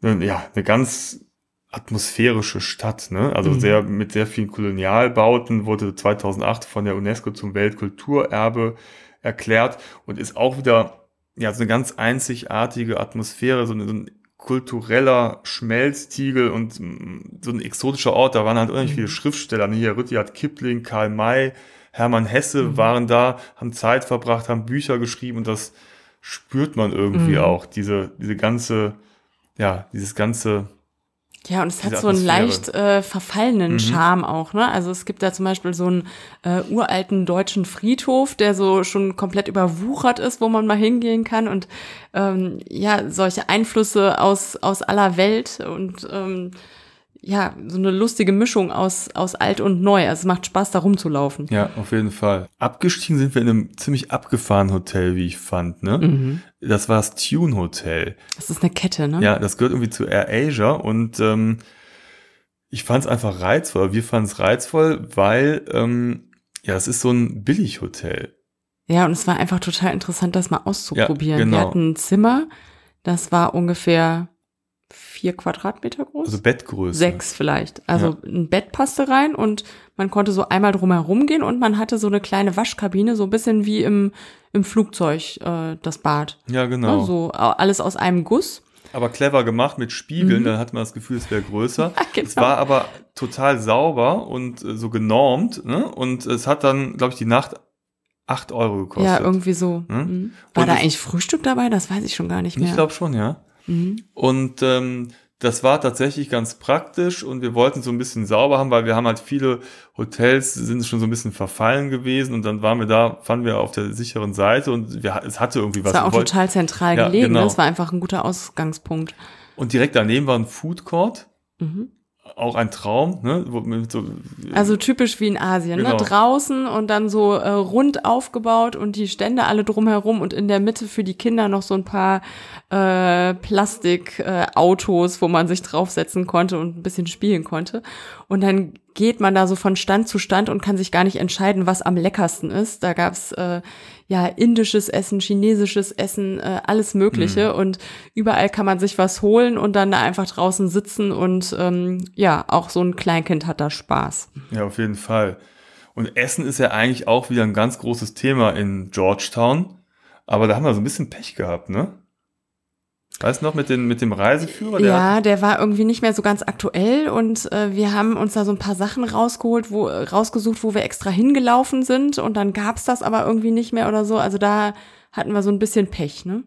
ne, ja, eine ganz atmosphärische Stadt, ne? Also mhm. sehr mit sehr vielen Kolonialbauten wurde 2008 von der UNESCO zum Weltkulturerbe erklärt und ist auch wieder ja so eine ganz einzigartige Atmosphäre, so, eine, so ein kultureller Schmelztiegel und so ein exotischer Ort. Da waren halt unheimlich mhm. viele Schriftsteller. Ne? Hier Rudyard Kipling, Karl May, Hermann Hesse mhm. waren da, haben Zeit verbracht, haben Bücher geschrieben und das spürt man irgendwie mhm. auch. Diese, diese ganze, ja, dieses ganze ja, und es hat so einen leicht äh, verfallenen mhm. Charme auch, ne? Also es gibt da zum Beispiel so einen äh, uralten deutschen Friedhof, der so schon komplett überwuchert ist, wo man mal hingehen kann und ähm, ja, solche Einflüsse aus, aus aller Welt und ähm, ja, so eine lustige Mischung aus, aus alt und neu. Also es macht Spaß, da rumzulaufen. Ja, auf jeden Fall. Abgestiegen sind wir in einem ziemlich abgefahrenen Hotel, wie ich fand, ne? Mhm. Das war das Tune Hotel. Das ist eine Kette, ne? Ja, das gehört irgendwie zu Air Asia und ähm, ich fand es einfach reizvoll. Wir fanden es reizvoll, weil ähm, ja, es ist so ein Billighotel. Ja, und es war einfach total interessant, das mal auszuprobieren. Ja, genau. Wir hatten ein Zimmer, das war ungefähr vier Quadratmeter groß. Also Bettgröße. Sechs vielleicht. Also ja. ein Bett passte rein und man konnte so einmal drumherum gehen und man hatte so eine kleine Waschkabine, so ein bisschen wie im, im Flugzeug äh, das Bad. Ja, genau. Ja, so alles aus einem Guss. Aber clever gemacht mit Spiegeln, mhm. dann hat man das Gefühl, es wäre größer. Ja, genau. Es war aber total sauber und äh, so genormt. Ne? Und es hat dann, glaube ich, die Nacht acht Euro gekostet. Ja, irgendwie so. Hm? War und da eigentlich Frühstück dabei? Das weiß ich schon gar nicht mehr. Ich glaube schon, ja. Mhm. Und ähm, das war tatsächlich ganz praktisch und wir wollten so ein bisschen sauber haben, weil wir haben halt viele Hotels sind schon so ein bisschen verfallen gewesen und dann waren wir da, fanden wir auf der sicheren Seite und wir, es hatte irgendwie was. Es war auch total zentral ja, gelegen, ne? genau. das war einfach ein guter Ausgangspunkt. Und direkt daneben war ein Food Court. Mhm auch ein Traum, ne? So, also typisch wie in Asien, ne? genau. ne? Draußen und dann so äh, rund aufgebaut und die Stände alle drumherum und in der Mitte für die Kinder noch so ein paar äh, Plastikautos, äh, wo man sich draufsetzen konnte und ein bisschen spielen konnte. Und dann geht man da so von Stand zu Stand und kann sich gar nicht entscheiden, was am leckersten ist. Da gab's äh, ja indisches Essen, chinesisches Essen, äh, alles Mögliche. Mhm. Und überall kann man sich was holen und dann da einfach draußen sitzen und ähm, ja, auch so ein Kleinkind hat da Spaß. Ja, auf jeden Fall. Und Essen ist ja eigentlich auch wieder ein ganz großes Thema in Georgetown. Aber da haben wir so ein bisschen Pech gehabt, ne? Weißt du noch mit, den, mit dem Reiseführer? Der ja, der war irgendwie nicht mehr so ganz aktuell und äh, wir haben uns da so ein paar Sachen rausgeholt, wo, rausgesucht, wo wir extra hingelaufen sind und dann gab's das aber irgendwie nicht mehr oder so. Also da hatten wir so ein bisschen Pech, ne?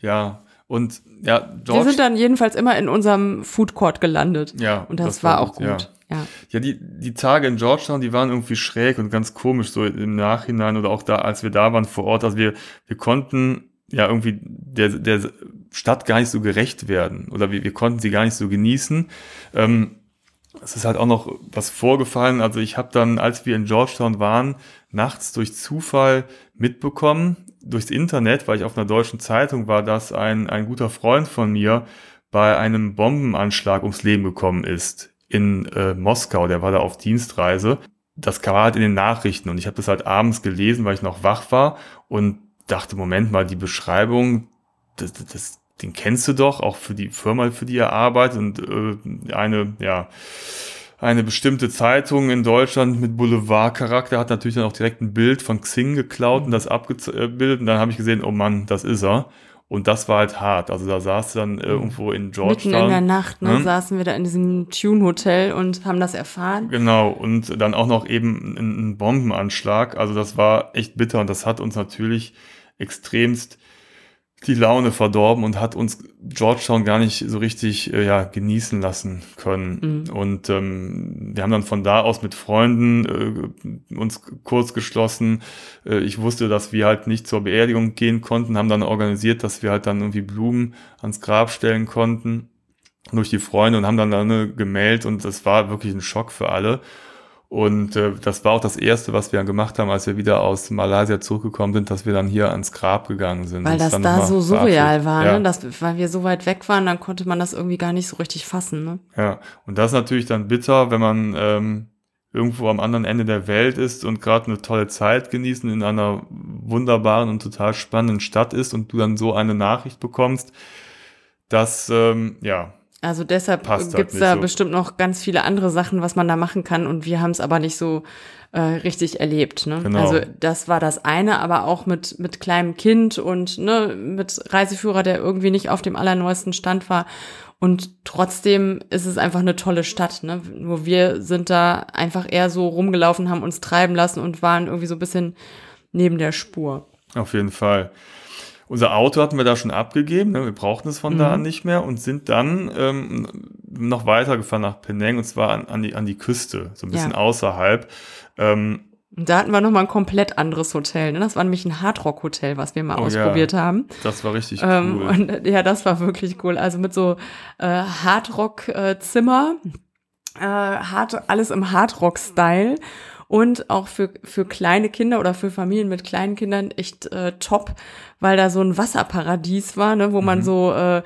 Ja, und ja, George, Wir sind dann jedenfalls immer in unserem Food Court gelandet. Ja. Und das, das war, auch gut. Ja. Ja. ja, die, die Tage in Georgetown, die waren irgendwie schräg und ganz komisch, so im Nachhinein oder auch da, als wir da waren vor Ort. Also wir, wir konnten ja irgendwie der, der Stadt gar nicht so gerecht werden oder wir, wir konnten sie gar nicht so genießen. Ähm, es ist halt auch noch was vorgefallen. Also ich habe dann, als wir in Georgetown waren, nachts durch Zufall mitbekommen, durchs Internet, weil ich auf einer deutschen Zeitung war, dass ein, ein guter Freund von mir bei einem Bombenanschlag ums Leben gekommen ist in äh, Moskau. Der war da auf Dienstreise. Das kam halt in den Nachrichten und ich habe das halt abends gelesen, weil ich noch wach war und dachte, Moment mal, die Beschreibung, das, das, den kennst du doch, auch für die Firma, für die er arbeitet und äh, eine, ja, eine bestimmte Zeitung in Deutschland mit Boulevardcharakter hat natürlich dann auch direkt ein Bild von Xing geklaut und das abgebildet und dann habe ich gesehen, oh Mann, das ist er. Und das war halt hart. Also da saß dann äh, irgendwo in Georgetown. Mitten in der Nacht ne, hm? saßen wir da in diesem Tune-Hotel und haben das erfahren. Genau, und dann auch noch eben ein, ein Bombenanschlag. Also das war echt bitter und das hat uns natürlich extremst die Laune verdorben und hat uns Georgetown gar nicht so richtig äh, ja, genießen lassen können. Mhm. Und ähm, wir haben dann von da aus mit Freunden äh, uns kurz geschlossen. Äh, ich wusste, dass wir halt nicht zur Beerdigung gehen konnten, haben dann organisiert, dass wir halt dann irgendwie Blumen ans Grab stellen konnten durch die Freunde und haben dann, dann gemeldet und das war wirklich ein Schock für alle. Und äh, das war auch das Erste, was wir gemacht haben, als wir wieder aus Malaysia zurückgekommen sind, dass wir dann hier ans Grab gegangen sind. Weil das da so surreal war, ja. ne? Das, weil wir so weit weg waren, dann konnte man das irgendwie gar nicht so richtig fassen. Ne? Ja, und das ist natürlich dann bitter, wenn man ähm, irgendwo am anderen Ende der Welt ist und gerade eine tolle Zeit genießen in einer wunderbaren und total spannenden Stadt ist und du dann so eine Nachricht bekommst, dass, ähm, ja, Also deshalb Passt gibt's halt da so. bestimmt noch ganz viele andere Sachen, was man da machen kann. Und wir haben es aber nicht so äh, richtig erlebt. Ne? Genau. Also das war das eine, aber auch mit, mit kleinem Kind und ne, mit Reiseführer, der irgendwie nicht auf dem allerneuesten Stand war. Und trotzdem ist es einfach eine tolle Stadt. Ne? Nur wir sind da einfach eher so rumgelaufen, haben uns treiben lassen und waren irgendwie so ein bisschen neben der Spur. Auf jeden Fall. Unser Auto hatten wir da schon abgegeben, ne? wir brauchten es von mhm. da an nicht mehr und sind dann ähm, noch weitergefahren nach Penang und zwar an, an, die, an die Küste, so ein bisschen ja. außerhalb. Ähm, da hatten wir nochmal ein komplett anderes Hotel. Ne? Das war nämlich ein Hardrock-Hotel, was wir mal oh, ausprobiert ja. haben. Das war richtig ähm, cool. Und, ja, das war wirklich cool. Also mit so äh, Hardrock-Zimmer, äh, hard, alles im Hardrock-Style und auch für, für kleine Kinder oder für Familien mit kleinen Kindern echt äh, top, weil da so ein Wasserparadies war, ne, wo mhm. man so äh,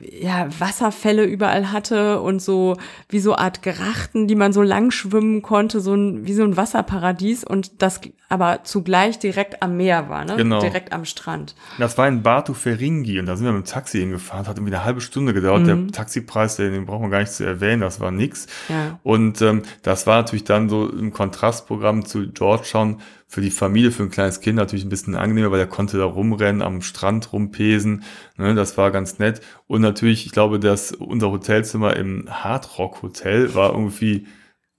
ja, Wasserfälle überall hatte und so wie so Art Gerachten, die man so lang schwimmen konnte, so ein, wie so ein Wasserparadies und das aber zugleich direkt am Meer war, ne? Genau. Direkt am Strand. Das war in Batu Feringi und da sind wir mit dem Taxi hingefahren, hat irgendwie eine halbe Stunde gedauert. Mhm. Der Taxipreis, den braucht man gar nicht zu erwähnen, das war nix. Ja. Und ähm, das war natürlich dann so im Kontrastprogramm zu Georgetown für die Familie, für ein kleines Kind natürlich ein bisschen angenehmer, weil er konnte da rumrennen, am Strand rumpesen. Ne, das war ganz nett. Und natürlich, ich glaube, dass unser Hotelzimmer im Hard Rock Hotel war irgendwie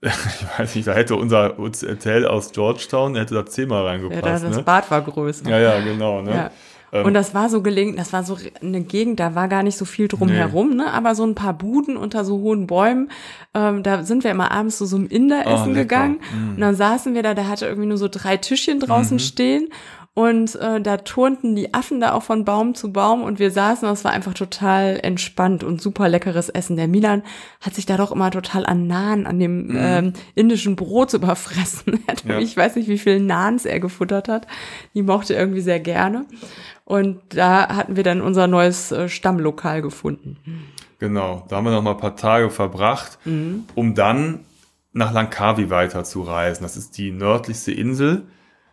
ich weiß nicht, da hätte unser Hotel aus Georgetown, hätte da zehnmal reingepasst. Ja, das ne? Bad war größer. Ja, ja, genau. Ne? Ja. Ähm, und das war so gelegen, das war so eine Gegend, da war gar nicht so viel drumherum, nee. ne? aber so ein paar Buden unter so hohen Bäumen. Ähm, da sind wir immer abends zu so, so einem Inder oh, essen gegangen. Mm. Und dann saßen wir da, der hatte irgendwie nur so drei Tischchen draußen mhm. stehen. Und äh, da turnten die Affen da auch von Baum zu Baum und wir saßen und es war einfach total entspannt und super leckeres Essen. Der Milan hat sich da doch immer total an Naan, an dem mhm. ähm, indischen Brot überfressen. ja. Ich weiß nicht, wie viel Naans er gefuttert hat. Die mochte er irgendwie sehr gerne. Und da hatten wir dann unser neues äh, Stammlokal gefunden. Genau, da haben wir noch mal ein paar Tage verbracht, mhm. um dann nach Langkawi weiterzureisen. Das ist die nördlichste Insel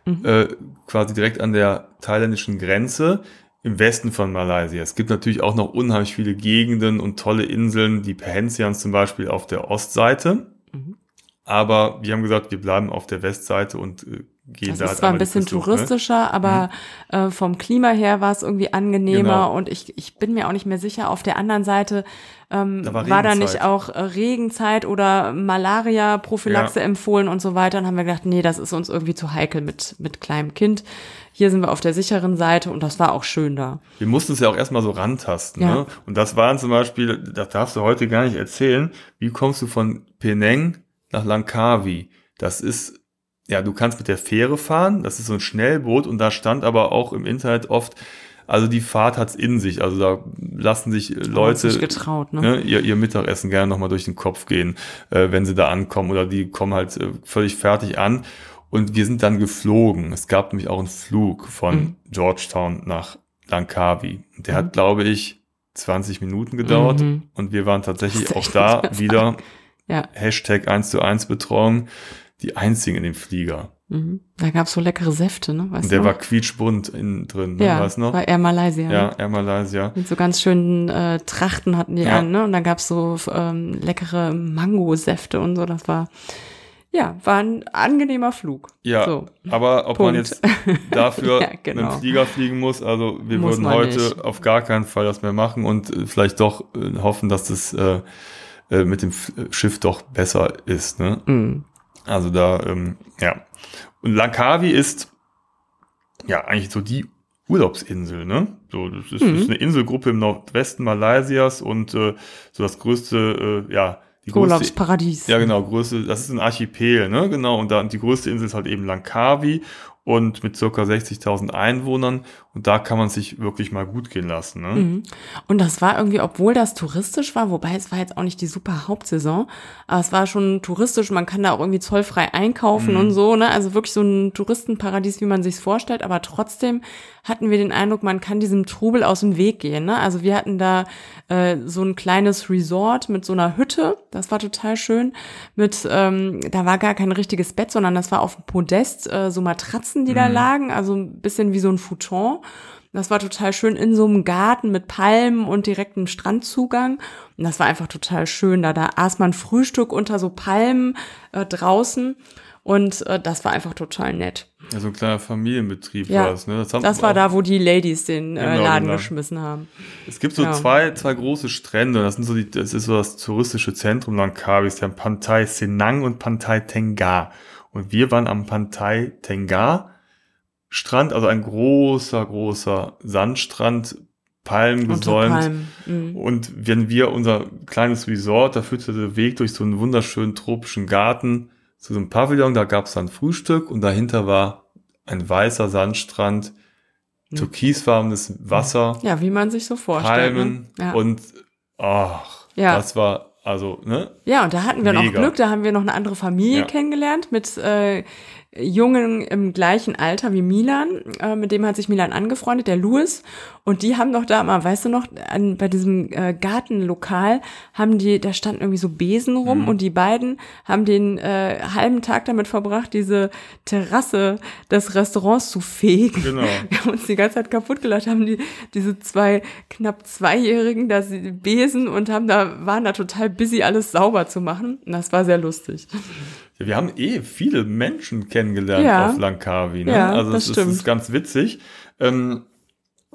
mhm. äh, quasi direkt an der thailändischen Grenze im Westen von Malaysia. Es gibt natürlich auch noch unheimlich viele Gegenden und tolle Inseln, die Perhentians zum Beispiel auf der Ostseite. Mhm. Aber wir haben gesagt, wir bleiben auf der Westseite und äh, gehen das da. Das ist zwar ein bisschen touristischer, ne? aber mhm. äh, vom Klima her war es irgendwie angenehmer genau. und ich, ich bin mir auch nicht mehr sicher, auf der anderen Seite ähm, da war, war da nicht auch äh, Regenzeit oder Malaria-Prophylaxe ja. empfohlen und so weiter. Dann haben wir gedacht, nee, das ist uns irgendwie zu heikel mit, mit kleinem Kind. Hier sind wir auf der sicheren Seite und das war auch schön da. Wir mussten es ja auch erstmal so rantasten. Ja. Ne? Und das waren zum Beispiel, das darfst du heute gar nicht erzählen, wie kommst du von Penang nach Langkawi? Das ist ja, du kannst mit der Fähre fahren, das ist so ein Schnellboot und da stand aber auch im Internet oft, also die Fahrt hat's in sich. Also da lassen sich Leute getraut, ne? ne, ihr, ihr Mittagessen gerne nochmal durch den Kopf gehen, äh, wenn sie da ankommen. Oder die kommen halt äh, völlig fertig an. Und wir sind dann geflogen. Es gab nämlich auch einen Flug von mhm. Georgetown nach Langkawi. Der mhm. hat, glaube ich, 20 Minuten gedauert. Mhm. Und wir waren tatsächlich auch da wieder. Ja. Hashtag 1 zu 1 Betreuung. Die einzigen in dem Flieger. Mhm. Da gab's so leckere Säfte, ne? Weißt der du? war quietschbunt innen drin, ne? ja, weißt noch? War Air Malaysia. Ja, Air Malaysia. Mit so ganz schönen äh, Trachten hatten die ja. an, ne? Und da gab's so ähm, leckere Mango-Säfte und so. Das war, ja, war ein angenehmer Flug. Ja, so. aber ob Punkt. man jetzt dafür ja, genau. mit dem Flieger fliegen muss, also wir muss würden heute nicht. auf gar keinen Fall das mehr machen und äh, vielleicht doch äh, hoffen, dass das äh, äh mit dem Schiff doch besser ist, ne? Mhm. Also da, ähm, ja. Und Langkawi ist ja eigentlich so die Urlaubsinsel, ne? So, das ist, mhm. ist eine Inselgruppe im Nordwesten Malaysias und äh, so das größte, äh, ja, die größte, Urlaubsparadies. Ja, genau, größte, das ist ein Archipel, ne? Genau, und da die größte Insel ist halt eben Langkawi und mit circa 60.000 Einwohnern. Und da kann man sich wirklich mal gut gehen lassen. Ne? Mhm. Und das war irgendwie, obwohl das touristisch war, wobei es war jetzt auch nicht die super Hauptsaison, aber es war schon touristisch, man kann da auch irgendwie zollfrei einkaufen mhm. und so, ne? Also wirklich so ein Touristenparadies, wie man sich's vorstellt, aber trotzdem hatten wir den Eindruck, man kann diesem Trubel aus dem Weg gehen. Ne? Also wir hatten da äh, so ein kleines Resort mit so einer Hütte, das war total schön. Mit, ähm, da war gar kein richtiges Bett, sondern das war auf dem Podest äh, so Matratzen die mhm. da lagen, also ein bisschen wie so ein Futon. Das war total schön in so einem Garten mit Palmen und direktem Strandzugang. Und das war einfach total schön. Da, da aß man Frühstück unter so Palmen äh, draußen. Und äh, das war einfach total nett. Ja, so ein kleiner Familienbetrieb ja, war es. Ne? Das, das war da, wo die Ladies den äh, genau, Laden genau. geschmissen haben. Es gibt so ja. zwei, zwei große Strände. Das sind so die, das ist so das touristische Zentrum Langkawis. Der Pantai Senang und Pantai Tengar. Und wir waren am Pantai Tengar Strand, also ein großer, großer Sandstrand, Palmen gesäumt. Mhm. Und wenn wir unser kleines Resort, da führte der Weg durch so einen wunderschönen tropischen Garten zu so einem Pavillon, da gab es dann Frühstück und dahinter war ein weißer Sandstrand, mhm. türkisfarbenes Wasser. Ja, wie man sich so vorstellt. Ne? Palmen ne? ja. und ach, ja. das war also, ne? Ja, und da hatten wir Mega. noch Glück, da haben wir noch eine andere Familie ja. kennengelernt mit äh, Jungen im gleichen Alter wie Milan, äh, mit dem hat sich Milan angefreundet, der Louis. Und die haben doch da mal, weißt du noch, an, bei diesem äh, Gartenlokal haben die, da standen irgendwie so Besen rum mhm. und die beiden haben den äh, halben Tag damit verbracht, diese Terrasse des Restaurants zu fegen. Genau. Wir haben uns die ganze Zeit kaputt gelacht, haben die, diese zwei knapp Zweijährigen da Besen und haben da, waren da total busy, alles sauber zu machen. Und das war sehr lustig. Ja, wir haben eh viele Menschen kennengelernt ja. auf Langkawi. Ne? Ja, also das, das ist ganz witzig. Ähm,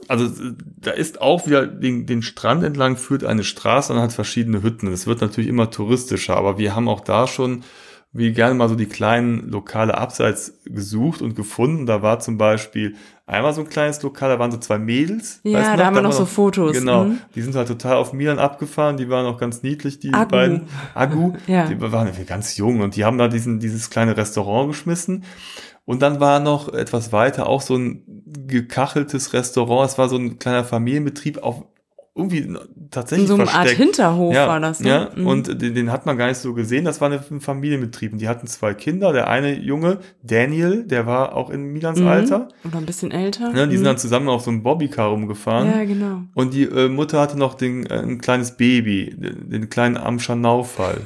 also da ist auch wieder den, den Strand entlang führt eine Straße und hat verschiedene Hütten. Es wird natürlich immer touristischer, aber wir haben auch da schon wie gerne mal so die kleinen Lokale abseits gesucht und gefunden. Da war zum Beispiel einmal so ein kleines Lokal, da waren so zwei Mädels. Ja, da haben wir noch so Fotos. Genau, mhm. die sind halt total auf Milan abgefahren, die waren auch ganz niedlich, die Agu. beiden. Agu, ja. die waren ganz jung und die haben da diesen, dieses kleine Restaurant geschmissen. Und dann war noch etwas weiter auch so ein gekacheltes Restaurant. Es war so ein kleiner Familienbetrieb auf irgendwie tatsächlich In so eine Art Hinterhof ja, war das, ne? Ja, mhm. und den, den, hat man gar nicht so gesehen. Das war eine Familienbetrieb. Und die hatten zwei Kinder. Der eine Junge, Daniel, der war auch in Milans mhm. Alter. Oder ein bisschen älter. Ja, die mhm. sind dann zusammen auf so einem Bobbycar rumgefahren. Ja, genau. Und die äh, Mutter hatte noch den, äh, ein kleines Baby, den, den kleinen Amschanau-Fall.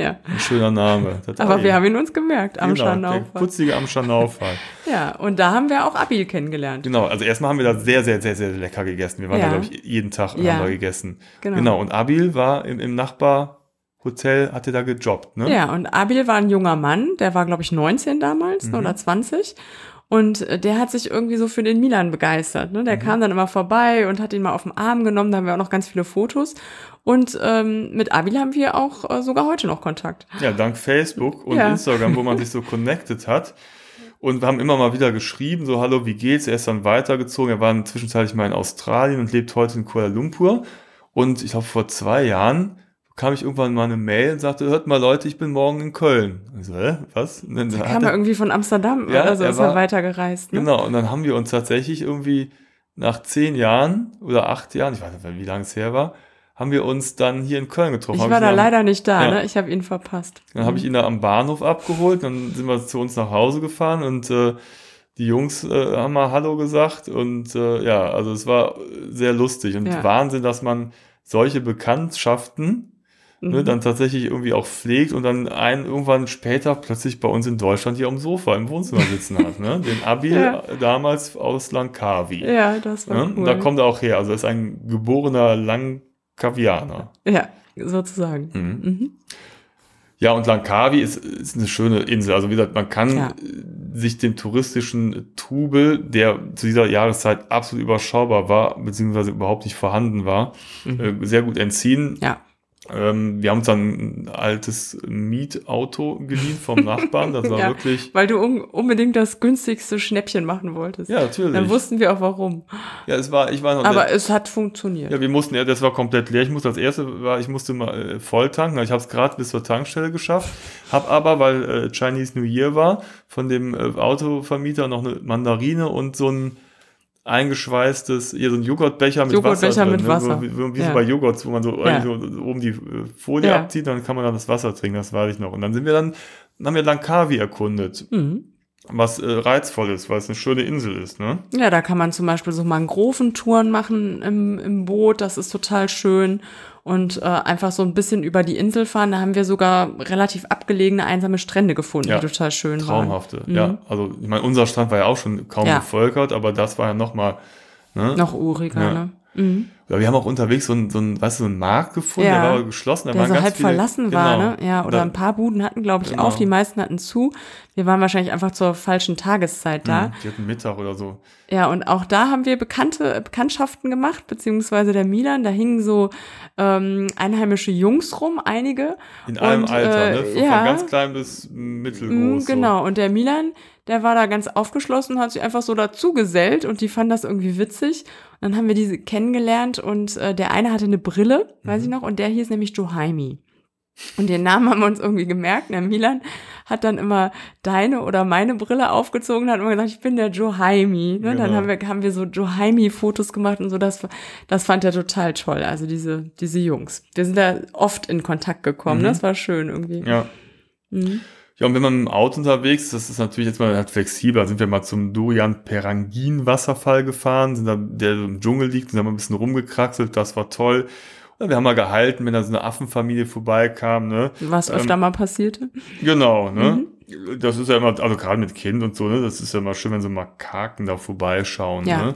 Ja. Ein schöner Name. Das Aber wir haben ihn uns gemerkt, am genau. Der putzige am Scharnaufall. ja, und da haben wir auch Abil kennengelernt. Genau, also erstmal haben wir da sehr, sehr, sehr, sehr lecker gegessen. Wir waren ja. da, glaube ich, jeden Tag ja. haben wir gegessen. Genau. genau. Und Abil war im, im Nachbarhotel, hatte da gejobbt, ne? Ja, und Abil war ein junger Mann, der war, glaube ich, 19 damals mhm. oder 20. Und äh, der hat sich irgendwie so für den Milan begeistert. Ne? Der mhm. kam dann immer vorbei und hat ihn mal auf den Arm genommen. Da haben wir auch noch ganz viele Fotos. Und ähm, mit Abil haben wir auch äh, sogar heute noch Kontakt. Ja, dank Facebook und ja. Instagram, wo man sich so connected hat. Und wir haben immer mal wieder geschrieben, so, hallo, wie geht's? Er ist dann weitergezogen. Er war zwischenzeitlich mal in Australien und lebt heute in Kuala Lumpur. Und ich glaube, vor zwei Jahren kam ich irgendwann mal eine Mail und sagte, hört mal Leute, ich bin morgen in Köln. Ich so, hä, was? Und dann da kam er irgendwie von Amsterdam ja, oder so, er ist er weitergereist. Ne? Genau, und dann haben wir uns tatsächlich irgendwie nach zehn Jahren oder acht Jahren, ich weiß nicht, wie lange es her war, haben wir uns dann hier in Köln getroffen. Ich war da leider nicht da, ja. ne? Ich habe ihn verpasst. Dann mhm. habe ich ihn da am Bahnhof abgeholt, dann sind wir zu uns nach Hause gefahren und äh, die Jungs äh, haben mal Hallo gesagt und äh, ja, also es war sehr lustig und ja. Wahnsinn, dass man solche Bekanntschaften Ne, mhm. dann tatsächlich irgendwie auch pflegt und dann einen irgendwann später plötzlich bei uns in Deutschland hier am Sofa im Wohnzimmer sitzen hat. Ne? Den Abil ja. damals aus Langkawi. Ja, das war ne? cool. Und da kommt er auch her. Also er ist ein geborener Langkavianer. Ja, sozusagen. Mhm. Mhm. Ja, und Langkawi ist, ist eine schöne Insel. Also wie gesagt, man kann ja. sich dem touristischen Trubel, der zu dieser Jahreszeit absolut überschaubar war, beziehungsweise überhaupt nicht vorhanden war, mhm. äh, sehr gut entziehen. Ja. Ähm, wir haben uns dann ein altes Mietauto geliehen vom Nachbarn. Das war ja, wirklich. Weil du un unbedingt das günstigste Schnäppchen machen wolltest. Ja, natürlich. Dann wussten wir auch warum. Ja, es war, ich war noch. Aber es hat funktioniert. Ja, wir mussten, ja, das war komplett leer. Ich musste, das erste war, ich musste mal äh, voll tanken. Ich habe es gerade bis zur Tankstelle geschafft. Hab aber, weil äh, Chinese New Year war, von dem äh, Autovermieter noch eine Mandarine und so ein eingeschweißtes, hier so ein Joghurtbecher mit Joghurtbecher Wasser. Mit drin, ne? Wasser. Wie, wie ja. so bei Joghurts, wo man so, ja. so, oben die äh, Folie ja. abzieht, dann kann man dann das Wasser trinken, das weiß ich noch. Und dann sind wir dann, dann haben wir Langkawi erkundet. Mhm. Was äh, reizvoll ist, weil es eine schöne Insel ist, ne? Ja, da kann man zum Beispiel so Mangroventouren machen im, im Boot, das ist total schön und äh, einfach so ein bisschen über die Insel fahren. Da haben wir sogar relativ abgelegene, einsame Strände gefunden, ja, die total schön traumhafte. waren. Traumhafte, mhm. ja. Also ich meine, unser Strand war ja auch schon kaum ja. bevölkert, aber das war ja noch mal Ne? Noch uriger, ja. ne? Mhm. Wir haben auch unterwegs so einen, so einen, weißt du, so einen Markt gefunden, ja. der war geschlossen. Da der so halb viele, verlassen war, genau. ne? Ja, oder da, ein paar Buden hatten, glaube ich, genau. auf, die meisten hatten zu. Wir waren wahrscheinlich einfach zur falschen Tageszeit da. Mhm, die hatten Mittag oder so. Ja, und auch da haben wir bekannte Bekanntschaften gemacht, beziehungsweise der Milan, da hingen so ähm, einheimische Jungs rum, einige. In allem Alter, äh, ne? Von, ja. von ganz klein bis mittelgroß. Mm, genau, so. und der Milan, der war da ganz aufgeschlossen, hat sich einfach so dazu gesellt und die fanden das irgendwie witzig. Und dann haben wir diese kennengelernt und äh, der eine hatte eine Brille, weiß mhm. ich noch, und der hieß nämlich Johaimi. Und den Namen haben wir uns irgendwie gemerkt. Der Milan hat dann immer deine oder meine Brille aufgezogen und hat immer gesagt, ich bin der Johaimi. Ne? Genau. Dann haben wir, haben wir so Johaimi-Fotos gemacht und so. Das, das fand er total toll. Also diese, diese Jungs. Wir sind da oft in Kontakt gekommen. Mhm. Das war schön irgendwie. Ja. Mhm. Ja, und wenn man im Auto unterwegs ist, das ist natürlich jetzt mal halt flexibel. Da sind wir mal zum Dorian Perangin Wasserfall gefahren, sind da, der im Dschungel liegt, sind da mal ein bisschen rumgekraxelt, das war toll. Und wir haben mal gehalten, wenn da so eine Affenfamilie vorbeikam, ne. Was öfter ähm, mal passierte. Genau, ne. Mhm. Das ist ja immer, also gerade mit Kind und so, ne, das ist ja immer schön, wenn so Makaken da vorbeischauen, ja. ne.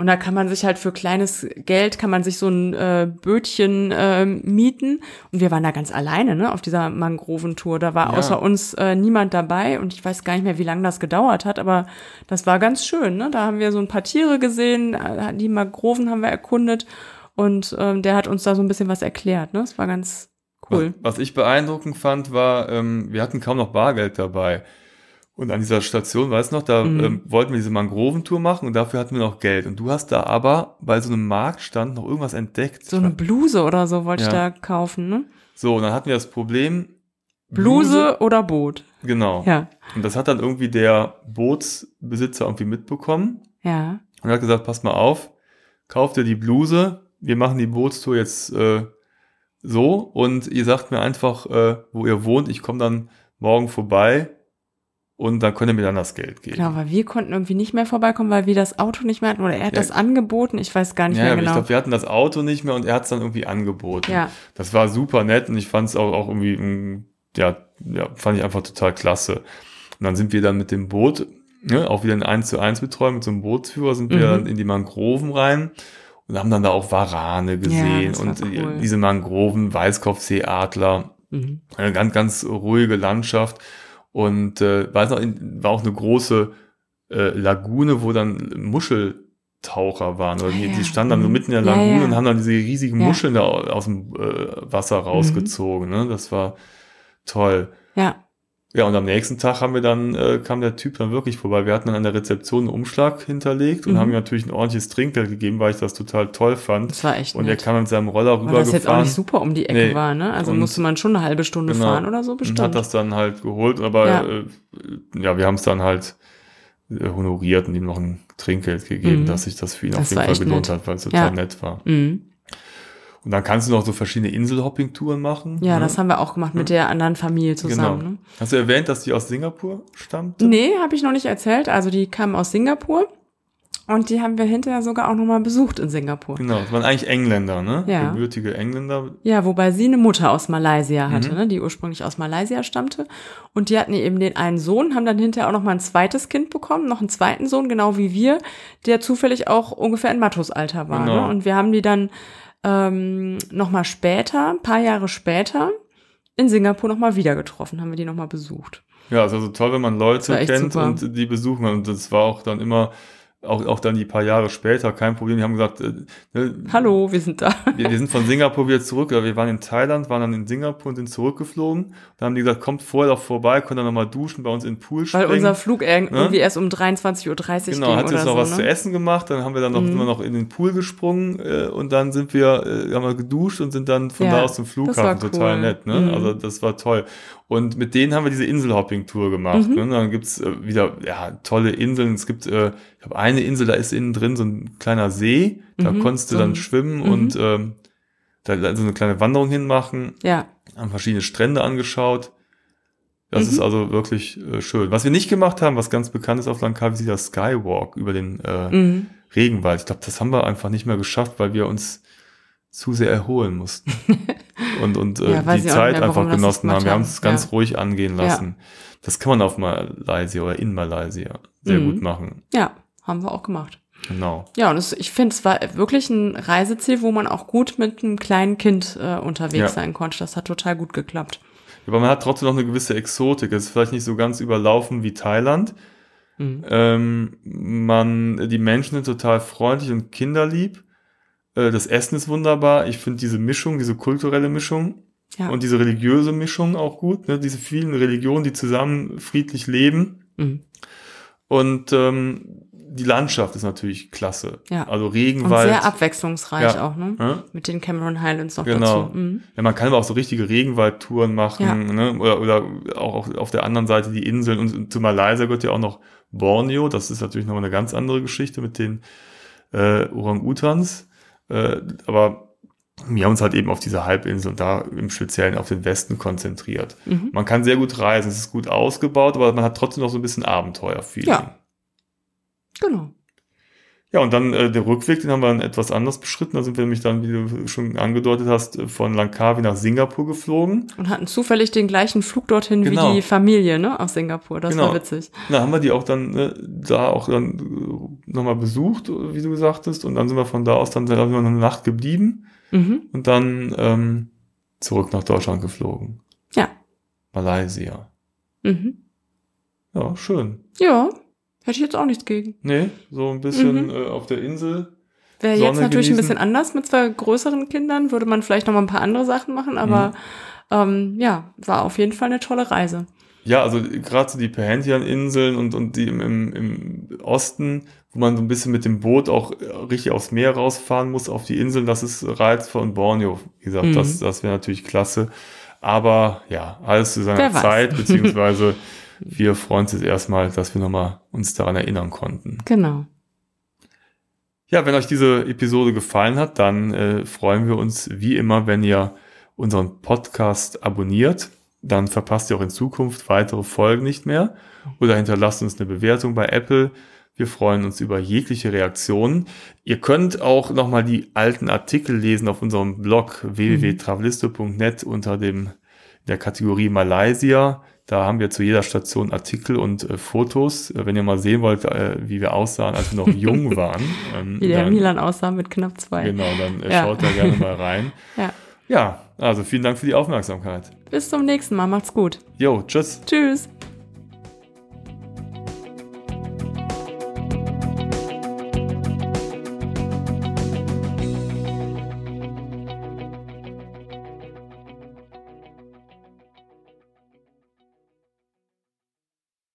Und da kann man sich halt für kleines Geld, kann man sich so ein äh, Bötchen äh, mieten. Und wir waren da ganz alleine, ne, auf dieser Mangroventour. Da war ja. außer uns äh, niemand dabei und ich weiß gar nicht mehr, wie lange das gedauert hat, aber das war ganz schön, ne. Da haben wir so ein paar Tiere gesehen, äh, die Mangroven haben wir erkundet und ähm, der hat uns da so ein bisschen was erklärt, ne. Das war ganz cool. Was, was ich beeindruckend fand, war, ähm, wir hatten kaum noch Bargeld dabei. Und an dieser Station, weißt du noch, da mhm. ähm, wollten wir diese Mangroventour machen und dafür hatten wir noch Geld. Und du hast da aber bei so einem Marktstand noch irgendwas entdeckt. So eine Bluse oder so wollte ja. ich da kaufen, ne? So, und dann hatten wir das Problem. Bluse, Bluse oder Boot. Genau. Ja. Und das hat dann irgendwie der Bootsbesitzer irgendwie mitbekommen. Ja. Und er hat gesagt, pass mal auf, kauft dir die Bluse, wir machen die Bootstour jetzt äh, so und ihr sagt mir einfach, äh, wo ihr wohnt, ich komme dann morgen vorbei und dann konnte er mir dann das Geld geben. Genau, weil wir konnten irgendwie nicht mehr vorbeikommen, weil wir das Auto nicht mehr hatten oder er hat ja. das angeboten, ich weiß gar nicht ja, mehr genau. Ich glaube, wir hatten das Auto nicht mehr und er hat es dann irgendwie angeboten. Ja. Das war super nett und ich fand es auch, auch irgendwie, ja, ja, fand ich einfach total klasse. Und dann sind wir dann mit dem Boot, ne, auch wieder in 1 zu 1 Betreuung, mit so einem Bootsführer sind wir mhm. dann in die Mangroven rein und haben dann da auch Warane gesehen ja, und cool. diese Mangroven, Weißkopfseeadler, mhm. eine ganz, ganz ruhige Landschaft. Und äh, weiß noch, war auch eine große äh, Lagune, wo dann Muscheltaucher waren. Oder die, ja. die standen dann so mhm. mitten in der Lagune ja, ja. und haben dann diese riesigen Muscheln da aus dem äh, Wasser mhm. rausgezogen. Mhm. Ne? Das war toll. Ja. Ja, und am nächsten Tag haben wir dann, äh, kam der Typ dann wirklich vorbei. Wir hatten dann an der Rezeption einen Umschlag hinterlegt und mhm. haben ihm natürlich ein ordentliches Trinkgeld gegeben, weil ich das total toll fand. Das war echt Und nett. er kam mit seinem Roller rüber Weil das jetzt auch nicht super um die Ecke nee. war, ne? Also und, musste man schon eine halbe Stunde genau, fahren oder so bestimmt. Und hat das dann halt geholt, aber ja, äh, ja wir haben es dann halt äh, honoriert und ihm noch ein Trinkgeld gegeben, mhm. dass sich das für ihn das auf jeden Fall gelohnt nett. hat, weil es total ja. nett war. Mhm. Und dann kannst du noch so verschiedene Inselhopping-Touren machen. Ja, ne? das haben wir auch gemacht mit der anderen Familie zusammen. Genau. Ne? Hast du erwähnt, dass die aus Singapur stammt? Nee, habe ich noch nicht erzählt. Also die kamen aus Singapur. Und die haben wir hinterher sogar auch nochmal besucht in Singapur. Genau, das waren eigentlich Engländer, ne? Ja. Gebürtige Engländer. Ja, wobei sie eine Mutter aus Malaysia hatte, mhm. ne? Die ursprünglich aus Malaysia stammte. Und die hatten eben den einen Sohn, haben dann hinterher auch nochmal ein zweites Kind bekommen, noch einen zweiten Sohn, genau wie wir, der zufällig auch ungefähr in Mattos Alter war. Genau. Ne? Und wir haben die dann ähm, nochmal später, ein paar Jahre später, in Singapur nochmal wieder getroffen, haben wir die nochmal besucht. Ja, also toll, wenn man Leute kennt super. und die besuchen. Und das war auch dann immer auch, auch dann die paar Jahre später, kein Problem. Die haben gesagt, äh, ne, hallo, wir sind da. Wir, wir, sind von Singapur wieder zurück. Wir waren in Thailand, waren dann in Singapur und sind zurückgeflogen. Da haben die gesagt, kommt vorher doch vorbei, könnt dann nochmal duschen, bei uns in den Pool springen. Weil unser Flug irgendwie ne? erst um 23.30 Uhr genau, ging hat jetzt noch so, was ne? zu essen gemacht. Dann haben wir dann noch mhm. immer noch in den Pool gesprungen äh, und dann sind wir, äh, haben wir geduscht und sind dann von ja, da aus zum Flughafen. Cool. Total nett, ne? Mhm. Also das war toll. Und mit denen haben wir diese Inselhopping-Tour gemacht. Mhm. Ne? Dann gibt's äh, wieder ja, tolle Inseln. Es gibt, äh, ich habe eine Insel, da ist innen drin so ein kleiner See. Da mhm. konntest du dann schwimmen mhm. und ähm, da so eine kleine Wanderung hinmachen. Ja. Haben verschiedene Strände angeschaut. Das ist mhm. also wirklich äh, schön. Was wir nicht gemacht haben, was ganz bekannt ist auf Langkawi, ist der Skywalk über den äh, mhm. Regenwald. Ich glaube, das haben wir einfach nicht mehr geschafft, weil wir uns zu sehr erholen mussten. und, und äh, ja, die Zeit mehr, einfach genossen haben. Wir haben es ganz ja. ruhig angehen lassen. Ja. Das kann man auf Malaysia oder in Malaysia sehr mhm. gut machen. Ja, haben wir auch gemacht. Genau. Ja, und es, ich finde, es war wirklich ein Reiseziel, wo man auch gut mit einem kleinen Kind äh, unterwegs sein konnte. Das hat total gut geklappt. Aber man hat trotzdem noch eine gewisse Exotik. Es ist vielleicht nicht so ganz überlaufen wie Thailand. Mhm. Ähm, man, die Menschen sind total freundlich und kinderlieb. Äh, das Essen ist wunderbar. Ich finde diese Mischung, diese kulturelle Mischung ja. und diese religiöse Mischung auch gut. Ne? Diese vielen Religionen, die zusammen friedlich leben. Mhm. Und ähm, die Landschaft ist natürlich klasse. Ja. Also Regenwald. Und sehr abwechslungsreich ja. auch, ne? Ja? Mit den Cameron Highlands noch genau. dazu. Mhm. Ja, man kann aber auch so richtige Regenwaldtouren machen, ja. ne? Oder, oder auch auf der anderen Seite die Inseln. Und zu Malaysia gehört ja auch noch Borneo. Das ist natürlich noch eine ganz andere Geschichte mit den äh, Orang-Utans. Äh, aber wir haben uns halt eben auf diese Halbinsel und da im Speziellen auf den Westen konzentriert. Mhm. Man kann sehr gut reisen, es ist gut ausgebaut, aber man hat trotzdem noch so ein bisschen Abenteuerfeeling. Ja. Genau. Ja, und dann äh, der Rückweg, den haben wir dann etwas anders beschritten. Da sind wir nämlich dann, wie du schon angedeutet hast, von Langkawi nach Singapur geflogen. Und hatten zufällig den gleichen Flug dorthin genau. wie die Familie, ne, aus Singapur. Das genau. war witzig. Da haben wir die auch dann äh, da auch dann äh, nochmal besucht, wie du gesagt hast. Und dann sind wir von da aus dann, da haben wir eine Nacht geblieben. Mhm. Und dann ähm, zurück nach Deutschland geflogen. Ja. Malaysia. Mhm. Ja, schön. Ja. Hätte ich jetzt auch nichts gegen. Nee, so ein bisschen mhm. äh, auf der Insel. Wäre jetzt natürlich genießen. ein bisschen anders mit zwei größeren Kindern, würde man vielleicht noch mal ein paar andere Sachen machen, aber mhm. ähm, ja, war auf jeden Fall eine tolle Reise. Ja, also gerade so die Perhentian-Inseln und, und die im, im, im Osten, wo man so ein bisschen mit dem Boot auch richtig aufs Meer rausfahren muss, auf die Inseln, das ist reizvoll und Borneo, wie gesagt, mhm. das, das wäre natürlich klasse. Aber ja, alles zu seiner Zeit, beziehungsweise wir freuen uns jetzt erstmal, dass wir nochmal uns daran erinnern konnten. Genau. Ja, wenn euch diese Episode gefallen hat, dann äh, freuen wir uns wie immer, wenn ihr unseren Podcast abonniert. Dann verpasst ihr auch in Zukunft weitere Folgen nicht mehr. Oder hinterlasst uns eine Bewertung bei Apple. Wir freuen uns über jegliche Reaktionen. Ihr könnt auch nochmal die alten Artikel lesen auf unserem Blog www.travelisto.net unter dem der Kategorie Malaysia. Da haben wir zu jeder Station Artikel und äh, Fotos. Äh, wenn ihr mal sehen wollt, äh, wie wir aussahen, als wir noch jung waren. Ähm, wie der dann, Milan aussah mit knapp zwei. Genau, dann äh, ja. schaut da gerne mal rein. ja. ja, also vielen Dank für die Aufmerksamkeit. Bis zum nächsten Mal. Macht's gut. Jo, tschüss. Tschüss.